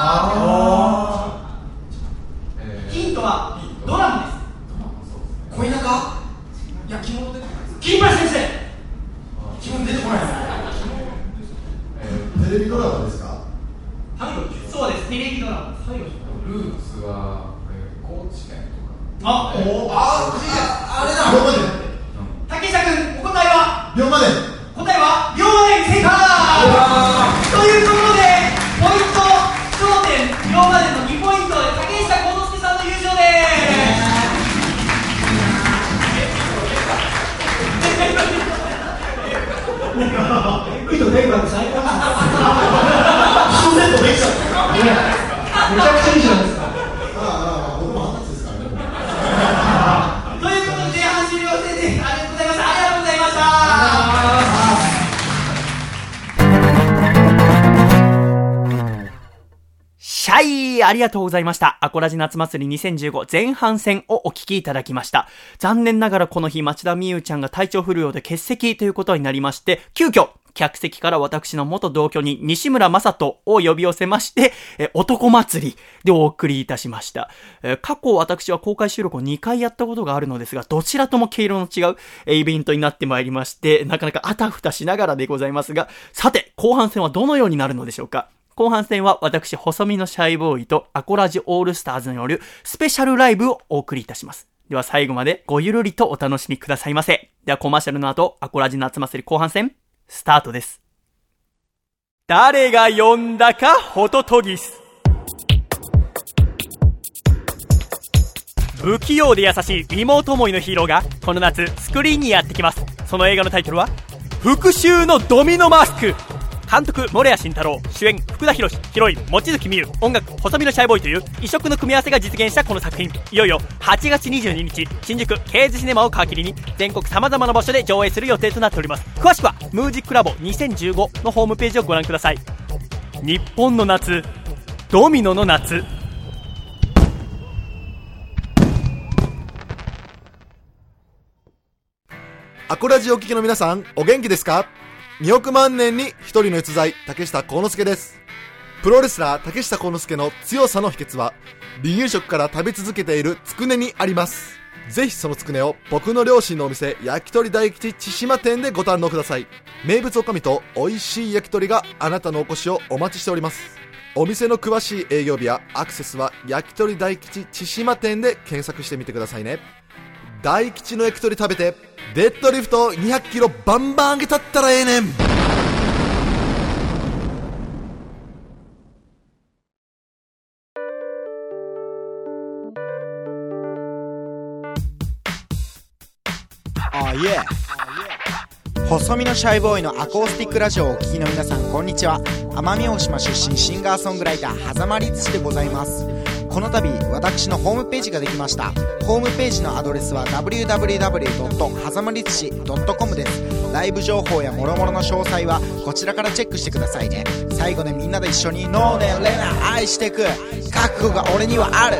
あありがとうございました。アコラジ夏祭り2015前半戦をお聞きいただきました。残念ながらこの日、町田美優ちゃんが体調不良で欠席ということになりまして、急遽、客席から私の元同居に西村正人を呼び寄せまして、え男祭りでお送りいたしました。え過去私は公開収録を2回やったことがあるのですが、どちらとも毛色の違うえイベントになってまいりまして、なかなかあたふたしながらでございますが、さて、後半戦はどのようになるのでしょうか？後半戦は私、細身のシャイボーイとアコラジオールスターズによるスペシャルライブをお送りいたします。では最後までごゆるりとお楽しみくださいませ。ではコマーシャルの後、アコラジ夏祭り後半戦、スタートです。誰が呼んだかホトトギス。不器用で優しい妹思いのヒーローがこの夏スクリーンにやってきますその映画のタイトルは復讐のドミノマスク監督森谷慎太郎主演福田博ヒロイン望月美優音楽細身のシャイボーイという異色の組み合わせが実現したこの作品。いよいよ8月22日新宿ケーズシネマを皮切りに全国様々な場所で上映する予定となっております。詳しくはムージックラボ2015のホームページをご覧ください。日本の夏ドミノの夏。アコラジオ聞きの皆さん、お元気ですか？?2 億万年に一人の逸材、竹下幸之助です。プロレスラー竹下幸之助の強さの秘訣は、離乳食から食べ続けているつくねにあります。ぜひそのつくねを僕の両親のお店、焼き鳥大吉千島店でご堪能ください。名物おかみと美味しい焼き鳥があなたのお越しをお待ちしております。お店の詳しい営業日やアクセスは焼き鳥大吉千島店で検索してみてくださいね。大吉の焼き鳥食べてデッドリフト200キロバンバン上げたったらええねん。あいえ細身のシャイボーイのアコースティックラジオをお聴きの皆さんこんにちは。奄美大島出身シンガーソングライター狭間律師でございます。この度私のホームページができました。ホームページのアドレスは www. はざまりつし .com です。ライブ情報や諸々の詳細はこちらからチェックしてくださいね。最後でみんなで一緒に「ノーネレナ愛してく」覚悟が俺にはある。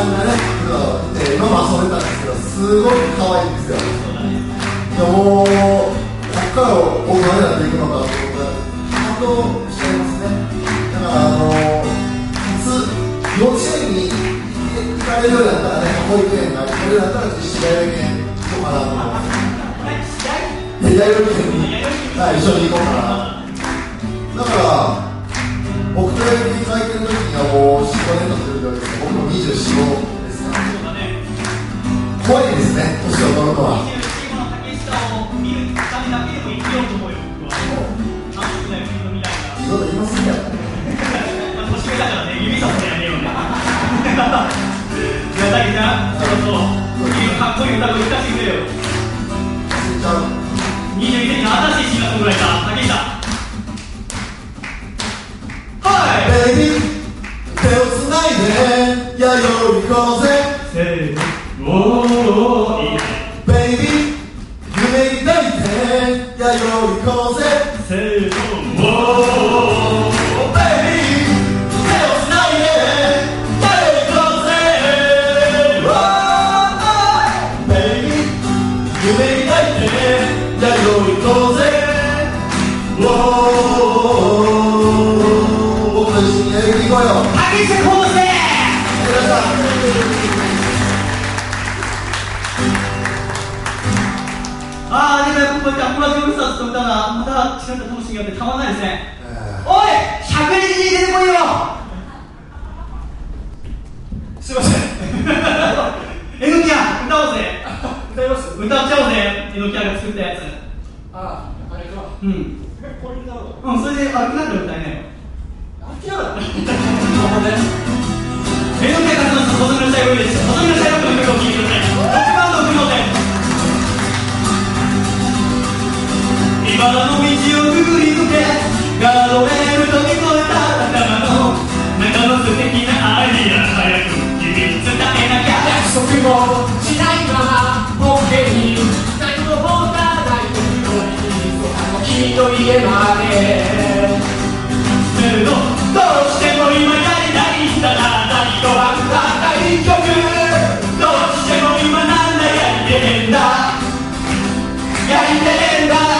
さんがね、えー、今も遊んでたんですけど、すごく可愛いんですよ。やもうこっから僕何やっていくのかと感動しちゃいますねだからあの普通幼稚園に行かれるようだったらね保育園が行かれるようだったら実施大学園行こうかなと思いますいや大学園に、はい、一緒に行こうかなだから僕とに書いてる時にはもう45年経ってるわけです。よ僕も24、5です。から怖いです。ね年を取るのは見るためだけでも生きようと思うよ僕はあの時代国の未来がいろいろ言います。ねやっぱりまあ年上だからね指さす。のやめようねじゃあたけちゃんそろそろかっこいい歌声聞かせてくれよじゃあ21世紀の新しいシンガーソングライター竹下はい。ベイビー手をつないでやよいこうぜ。せーの。おーいいねベイビー夢抱いてやよいこうぜ。せーのブスターズと歌がまた違った楽しみがあってたまんないですね。おい100人に出てこいよ。すいません。えのきや歌おうぜ。歌います？歌っちゃおうぜえのきやが作ったやつ。あああれか。うん。これう。うんそれで歩きながら歌えないよあきやだえのきや活動した細身のシャイボーイです。細身のシャイボーイの曲を聴いてください茨の道をくぐり抜けガードレール飛び越えた頭の中の素敵なアイディア早く君に伝えなきゃ約束もしないまま僕に何も持たない時のあの君の家までせーのどうしても今やりたいんだな何とは歌った一曲どうしても今なんだやりてえんだやりてえんだ。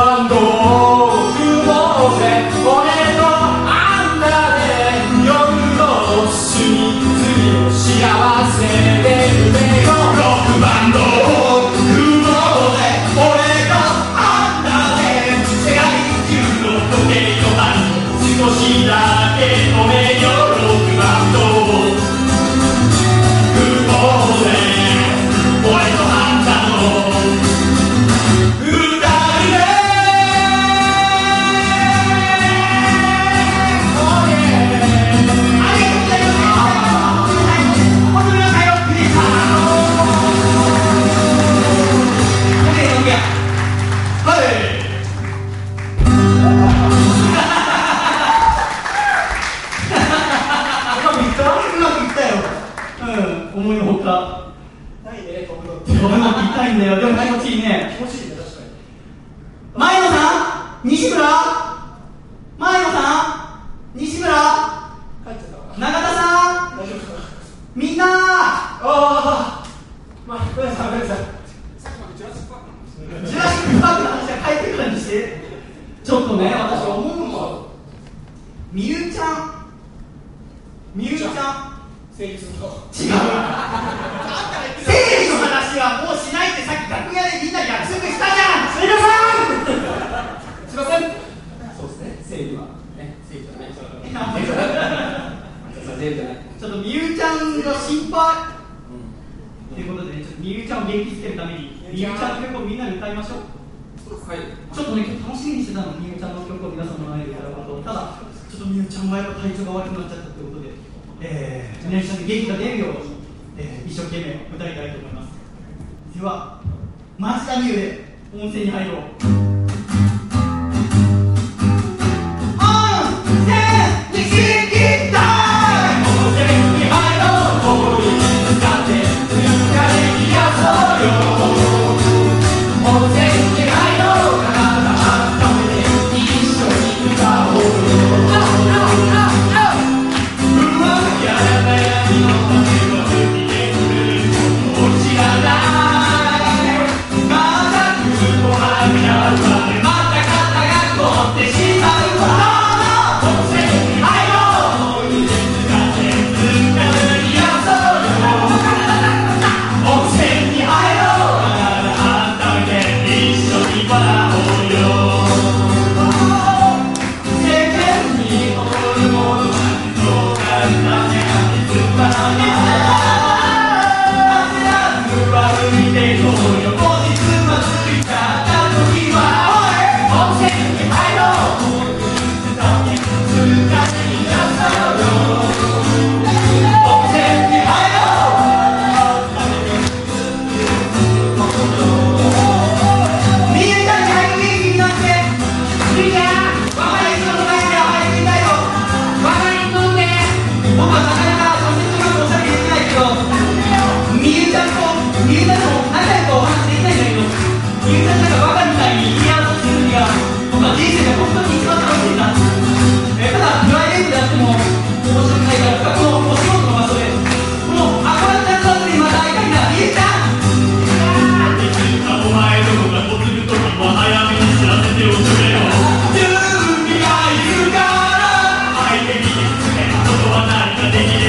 つ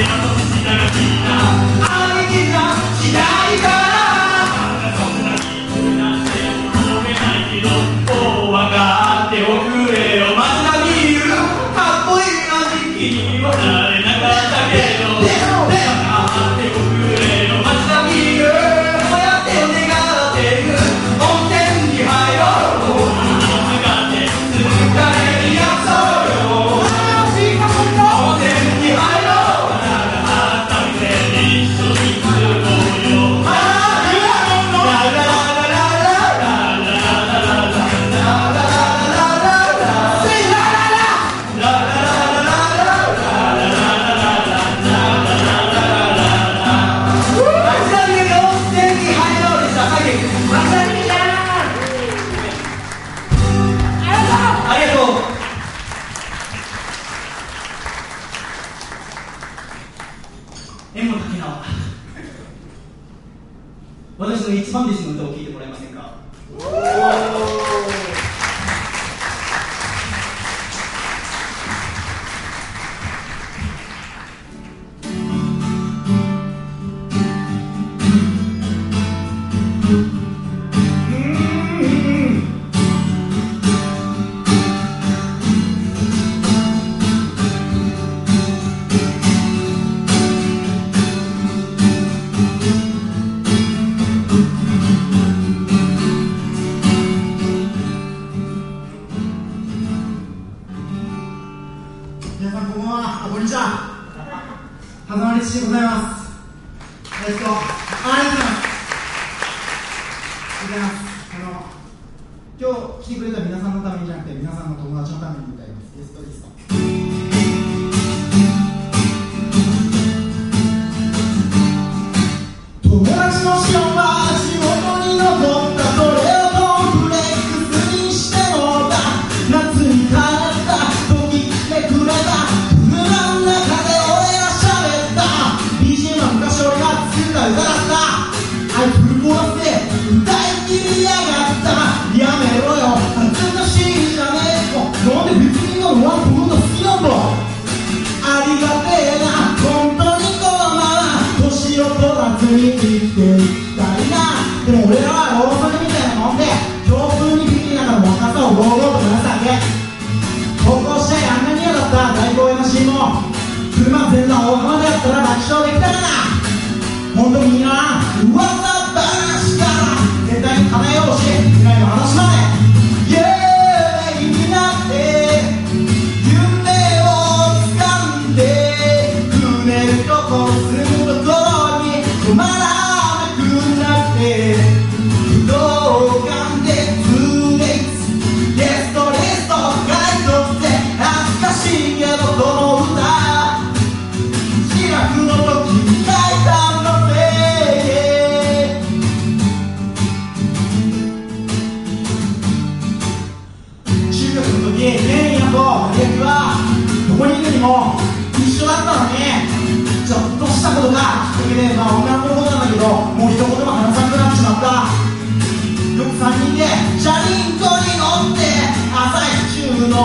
Yeah.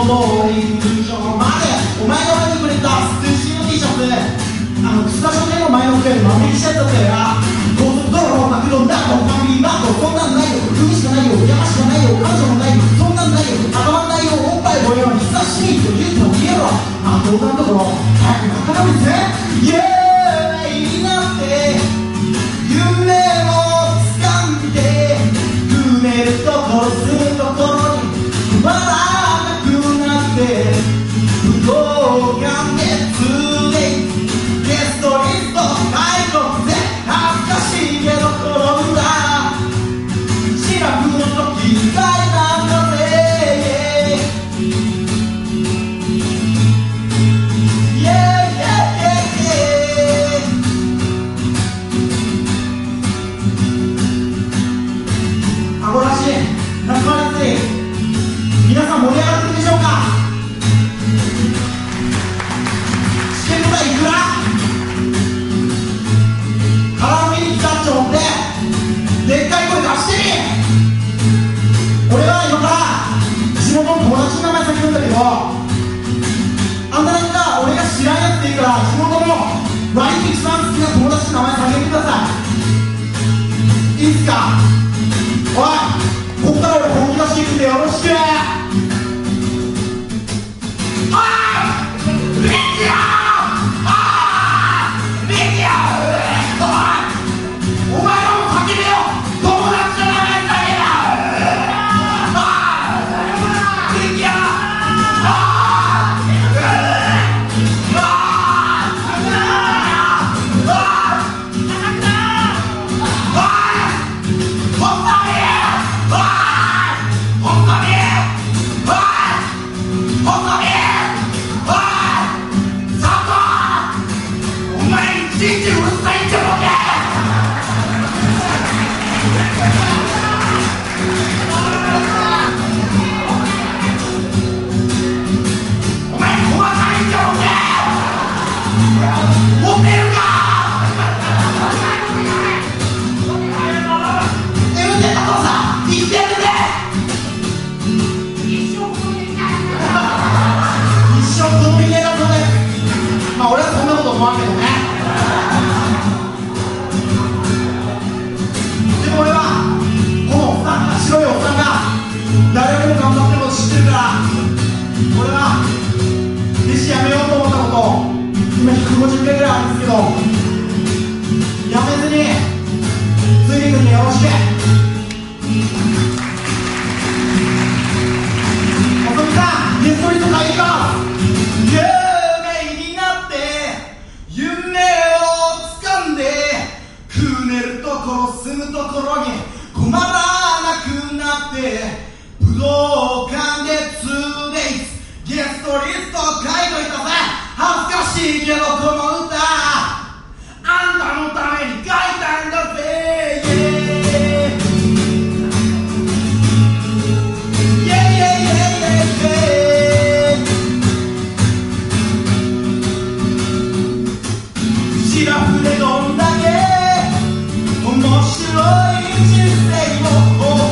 のういいお前お前がまでくれたステッシュの T シャツあの草書店の前の上で万引きしちゃったんだ高速道路マクドナルドファミリーマートそんなんないよ海しかないよ山しかないよ彼女もないよそんなんないよ。頭もないよおっぱいもように久しぶりと言うても消えろあの動なのところ早く仲直りぜイエーイシラフでどんだけ面白い人生を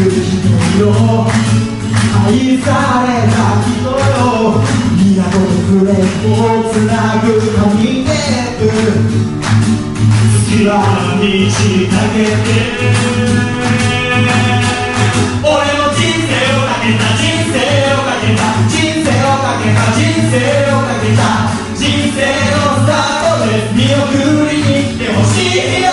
愛する人よ愛された人よ港で暮レをつなぐ紙テープ隙間にちかけて俺の人生をかけた人生をかけた人生をかけた人生をかけた人生のスタートで見送りに来てほしいよ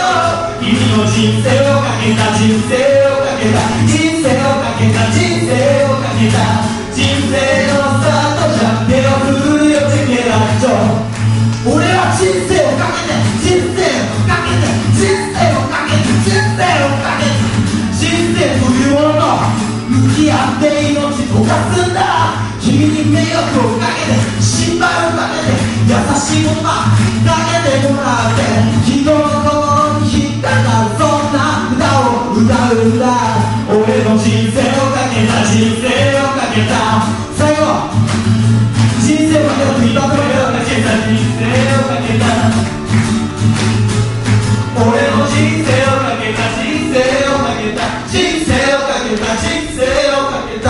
君の人生をかけた人生けた人生をかけた人生をかけた人生のスタートじゃ手を振るよチケラッチョ俺は人生をかけて人生をかけて人生をかけて人生をかけて人生というものと向き合って命溶かすんだ君に迷惑をかけて心配をかけて優しい言葉かけてもらって人を歌うんだ。俺の人生をかけた人生をかけた。最後人生をかけたと言ったところをかけた人生をかけた。俺の人生をかけた人生をかけた。人生をかけた人生をかけた。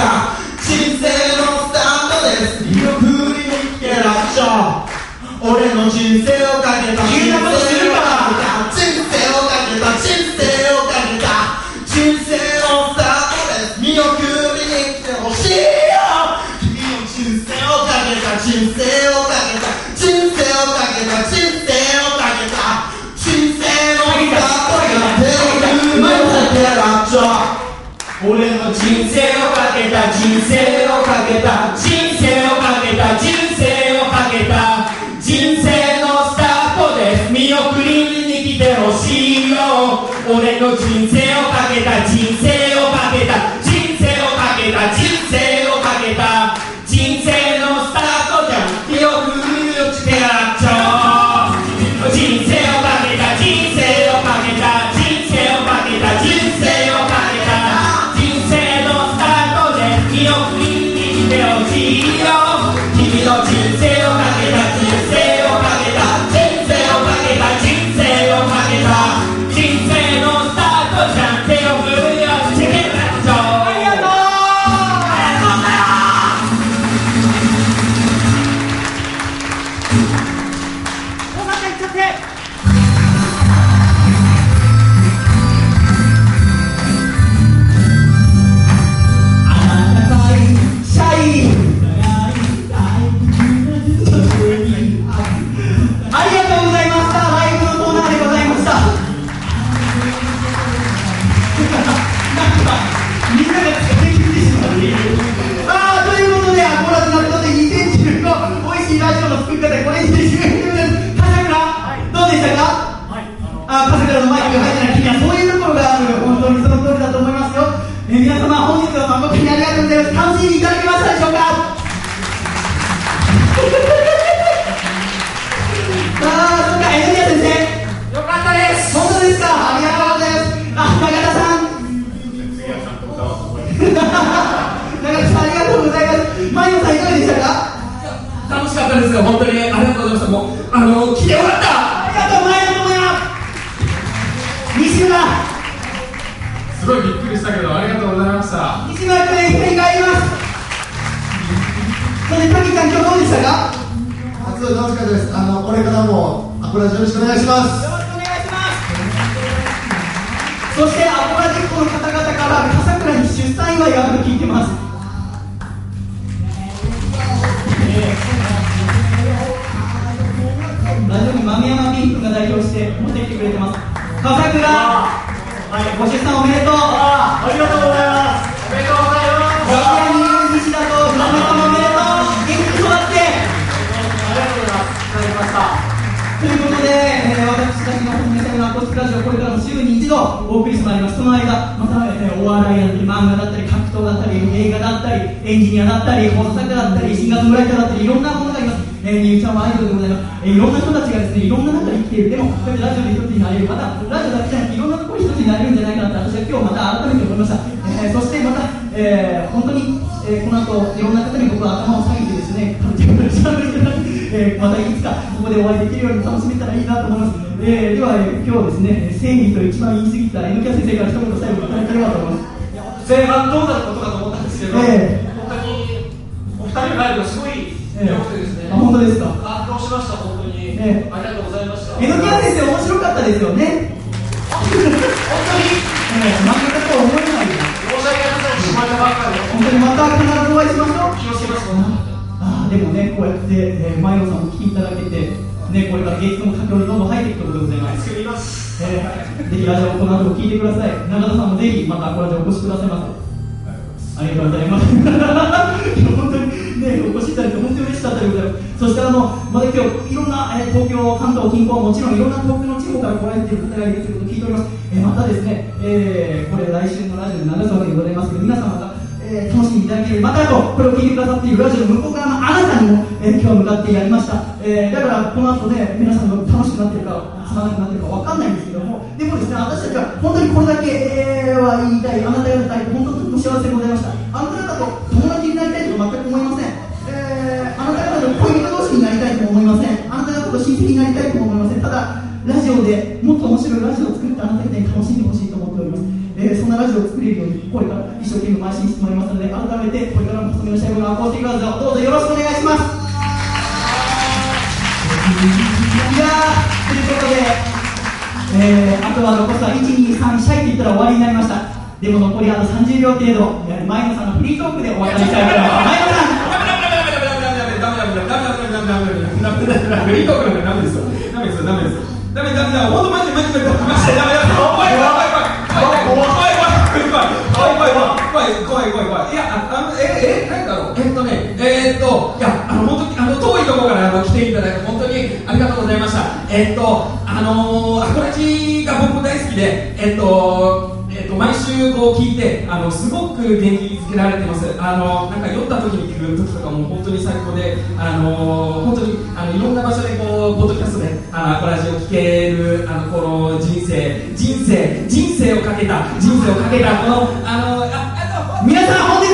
人生のスタートです。見送りに来てらっしゃ俺の人生をかけた人生人生をかけた人生あ笠倉のマイクが入ってない君はそういうところがある本当にその通りだと思いますよえー皆様本日は誠にありがとうございます楽しんでいただけましたでしょうか？あー、そうか、エルミア先生。よかったです。本当ですか？ありがとうございます。あ、中田さん。中田さん、ありがとうございます。マリオさん、いかがでしたか？楽しかったですよ、本当にありがとうございました。もう、あの、来てよかった西村。すごいびっくりしたけどありがとうございました西村君、振り返ります。それで、タキちゃん、今日どうでしたか？すごい楽しかったです。あのこれからもアプラジよろしくお願いします。よろしくお願いします。そして、アコラジックの方々から、笠倉に出産祝いがあると聞いてます。ラジオに豆山ピンクが代表して持ってきてくれてます。笠倉、はい、ご出産おめでとう。ありがとうございます。おめでとうございます。ガキヤに西田とひろめさんもおめでとう。元気に育って。ありがとうございます。いただきました。ということで、えー私たちの本命戦のアコスティックラジオ、これからも週に一度お送りしてまいります。その間、また、えーお笑いだったり、漫画だったり、格闘だったり、映画だったり、エンジニアだったり、放送作家だったり、シンガーソングライターだったり、いろんなものが。えー、みゆちゃんはアイドルでございます。えーいろんな人たちがですね、いろんな中で生きている。でも、こうやってラジオで一つになれる。また、ラジオだけじゃなくて、いろんなところに一つになれるんじゃないかなって、私は今日また改めて思いました。えーそしてまた、えー本当に、えーこの後、いろんな方に僕は頭を下げてですね、感じがしたんですけど、えーまたいつかここでお会いできるように楽しめたらいいなと思います。えーでは、えー今日ですね、正義と一番言い過ぎた N キャ先生から一言最後いただければと思います。前半どうなることかと思ったんですけど、ええ本当にお二人のライブがすごい良く当当ですか？感動しました本当に、ね。ありがとうございました。江戸キャラですよ面白かったですよね。本当に、えー、漫画家とは思えないよ。申し訳ありません。生まばっかりで本当にまた必ずお会いしましょう。気をつけます。あーでもねこうやって、えー、前野さんも来ていただけてねこれから芸術も佳境にどんどん入っていくとことでございます。作ります。えー、ぜひラジオこの後も聞いてください。中田さんもぜひまたこれでお越しくださいませ。ありがとうございます。いや本当にねお越しいただいて本当に嬉しかったでございます。そしてあのまだ今日いろんな、えー東京関東近郊もちろんいろんな遠くの地方から来られている方がいるということを聞いております、えーまたですね、えーこれ来週のラジオで流すわけでございますけど皆様がえー楽しんでいただけるまたあとこれを聞いてくださっているラジオの向こう側のあなたにも、えー今日向かってやりました、えーだからこの後ね皆さんが楽しくなってるかつまらなくなってるかわかんないんですけどもでもですね私たちは本当にこれだけ、えーは言いたいあなた方に本当にとても幸せでございました。思いません。あなた方と親戚になりたいと思いません。ただラジオでもっと面白いラジオを作ってあなた方に楽しんでほしいと思っております、えーそんなラジオを作れるようにこれから一生懸命邁進してまいりますので改めてこれからも細身のシャイボーのアコースティックラジオどうぞよろしくお願いします。いやーということで、えーあとは残すは123シャイって言ったら終わりになりました。でも残りあと30秒程度前野さんのフリートークでお別れしたいと思います。前野さんフリートークなんかダメです。よ。ダメです。よ、ダメです。よ。ダメ、ダメ、ダメ、本当マジでマジでマジでダメだ。怖い、怖い、怖い、怖い、怖い、怖い、怖い、怖い、怖い、怖い、怖い、怖い、怖い。いや、あの、え、え、なんだろう。えっとね、えっと、いや、あの、本当に、あの、遠いところから、あの、来ていただいて、本当にありがとうございました。えっと、あの、アコラジが僕も大好きで、えっと、こう聞いてあのすごく元気づけられてます。あのなんか酔った時に来る時とかも本当に最高であの本当にあのいろんな場所でこうポッドキャストであのラジを聞けるあのこの人生人生人生をかけた人生をかけたこのあのああ皆さん本日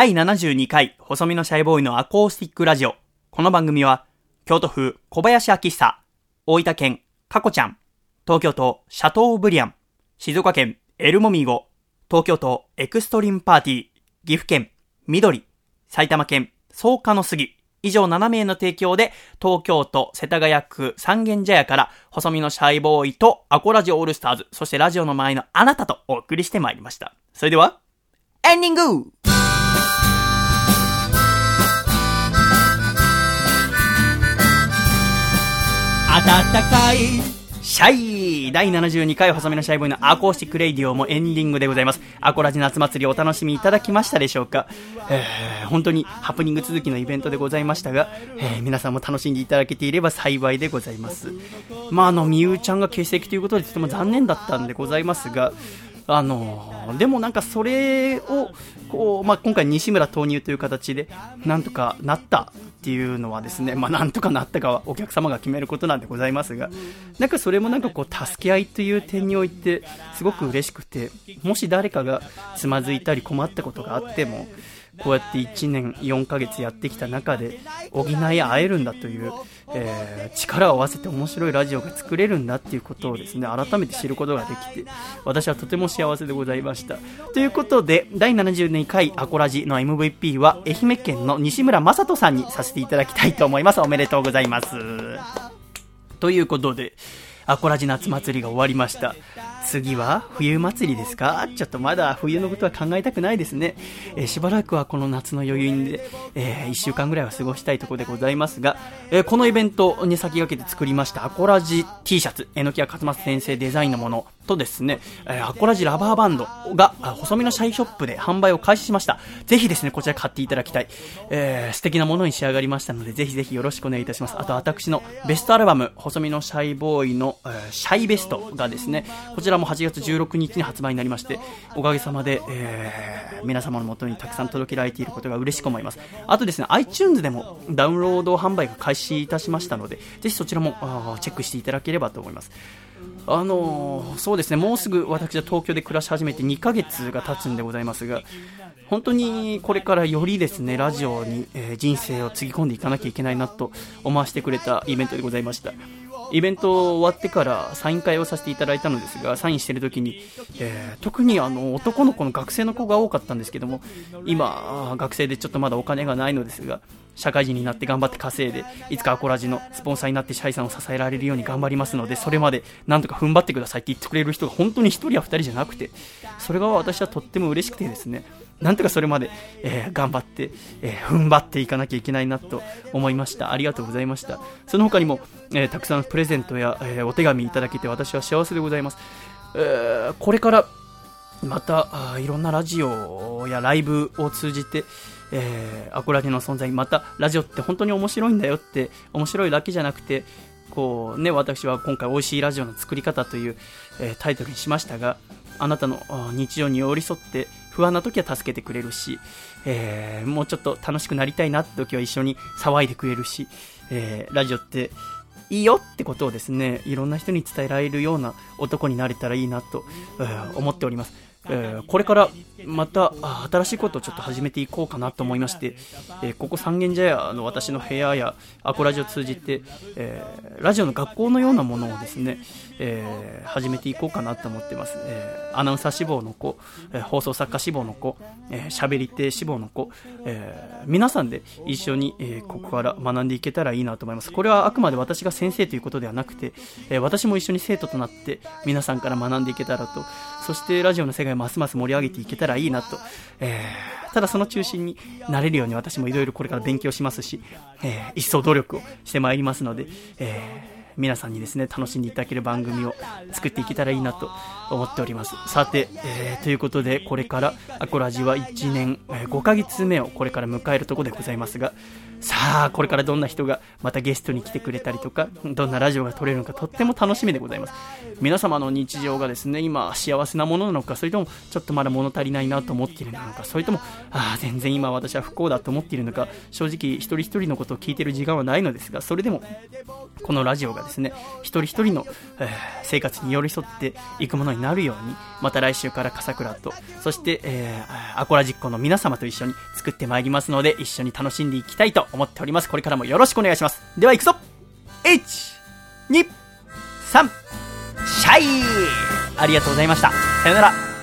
第72回細身のシャイボーイのアコースティックラジオ。この番組は京都府小林明久大分県かこちゃん東京都シャトーブリアン静岡県エルモミーゴ東京都エクストリームパーティー岐阜県緑埼玉県草加の杉以上7名の提供で東京都世田谷区三軒茶屋から細身のシャイボーイとアコラジオオールスターズそしてラジオの前のあなたとお送りしてまいりました。それではエンディング!暖かいシャイ第72回細身のシャイボーイの Acoustic Radio もエンディングでございます。アコラジ夏祭りお楽しみいただきましたでしょうか、えー、本当にハプニング続きのイベントでございましたが、えー皆さんも楽しんでいただけていれば幸いでございます。まあ、あの、みゆちゃんが欠席ということでとても残念だったんでございますが、あのでもなんかそれを、こう、まあ、今回西村投入という形で、なんとかなったっていうのはですね、まあ、なんとかなったかはお客様が決めることなんでございますが、なんかそれもなんかこう、助け合いという点において、すごく嬉しくて、もし誰かがつまずいたり困ったことがあっても、こうやって1年4ヶ月やってきた中で補い合えるんだという、えー力を合わせて面白いラジオが作れるんだっていうことをですね改めて知ることができて私はとても幸せでございました。ということで第72回アコラジの MVP は愛媛県の西村正人さんにさせていただきたいと思います。おめでとうございます。ということでアコラジ夏祭りが終わりました。次は冬祭りですか？ちょっとまだ冬のことは考えたくないですね。えー、しばらくはこの夏の余韻で、えー、1週間ぐらいは過ごしたいところでございますが、えー、このイベントに先駆けて作りましたアコラジ T シャツ、えのきや勝松先生デザインのものとですね、えアコラジラバーバンドが、細身のシャイショップで販売を開始しました。ぜひですね、こちら買っていただきたい。え、素敵なものに仕上がりましたので、ぜひぜひよろしくお願いいたします。あと私のベストアルバム、細身のシャイボーイの、え、シャイベストがですね、こちらも8月16日に発売になりまして、おかげさまで、えー、皆様のもとにたくさん届けられていることが嬉しく思います。あとですね、iTunes でもダウンロード販売が開始いたしましたので、ぜひそちらもチェックしていただければと思います。あのー、そうですね、もうすぐ私は東京で暮らし始めて2ヶ月が経つんでございますが、本当にこれからよりですね、ラジオに、えー、人生をつぎ込んでいかなきゃいけないなと思わせてくれたイベントでございました。イベント終わってからサイン会をさせていただいたのですが、サインしてる時に、えー、特にあの男の子の学生の子が多かったんですけども、今、学生でちょっとまだお金がないのですが、社会人になって頑張って稼いで、いつかアコラジのスポンサーになってシャイさんを支えられるように頑張りますので、それまでなんとか踏ん張ってくださいって言ってくれる人が本当に1人や2人じゃなくて、それが私はとっても嬉しくてですね、なんとかそれまで、えー、頑張って、えー、踏ん張っていかなきゃいけないなと思いました。ありがとうございました。その他にも、えー、たくさんプレゼントや、えお手紙いただけて私は幸せでございます。えこれからまたあいろんなラジオやライブを通じて、えー、アコラジの存在、またラジオって本当に面白いんだよって、面白いだけじゃなくて、こうね、私は今回、美味しいラジオの作り方という、え、タイトルにしましたが、あなたの日常に寄り添って、不安な時は助けてくれるし、えー、もうちょっと楽しくなりたいなって時は一緒に騒いでくれるし、えー、ラジオっていいよってことをですね、いろんな人に伝えられるような男になれたらいいなと、えー、思っております。えー、これからまた新しいことをちょっと始めていこうかなと思いまして、えー、ここ三軒茶屋の私の部屋やアコラジを通じて、えー、ラジオの学校のようなものをですね、え始めていこうかなと思ってます、えアナウンサー志望の子、放送作家志望の子、え喋り手志望の子、え皆さんで一緒に、えここから学んでいけたらいいなと思います。これはあくまで私が先生ということではなくて、え私も一緒に生徒となって皆さんから学んでいけたらとそしてラジオの世界をますます盛り上げていけたらいいなと、えー、ただその中心になれるように私もいろいろこれから勉強しますし、えー、一層努力をしてまいりますので、えー皆さんにですね、楽しんでいただける番組を作っていけたらいいなと思っております。さて、えー、ということで、これからアコラジは1年、えー、5ヶ月目をこれから迎えるところでございますが、さあ、これからどんな人がまたゲストに来てくれたりとか、どんなラジオが撮れるのかとっても楽しみでございます。皆様の日常がですね、今幸せなものなのか、それともちょっとまだ物足りないなと思っているのか、それとも、ああ、全然今私は不幸だと思っているのか、正直一人一人のことを聞いている時間はないのですが、それでも、このラジオがですね、一人一人の、えー、生活に寄り添っていくものになるように、また来週から笠倉と、そして、えー、アコラジッコの皆様と一緒に作ってまいりますので、一緒に楽しんでいきたいと思っております。これからもよろしくお願いします。では行くぞ !1、2、3、シャイありがとうございました。さよなら。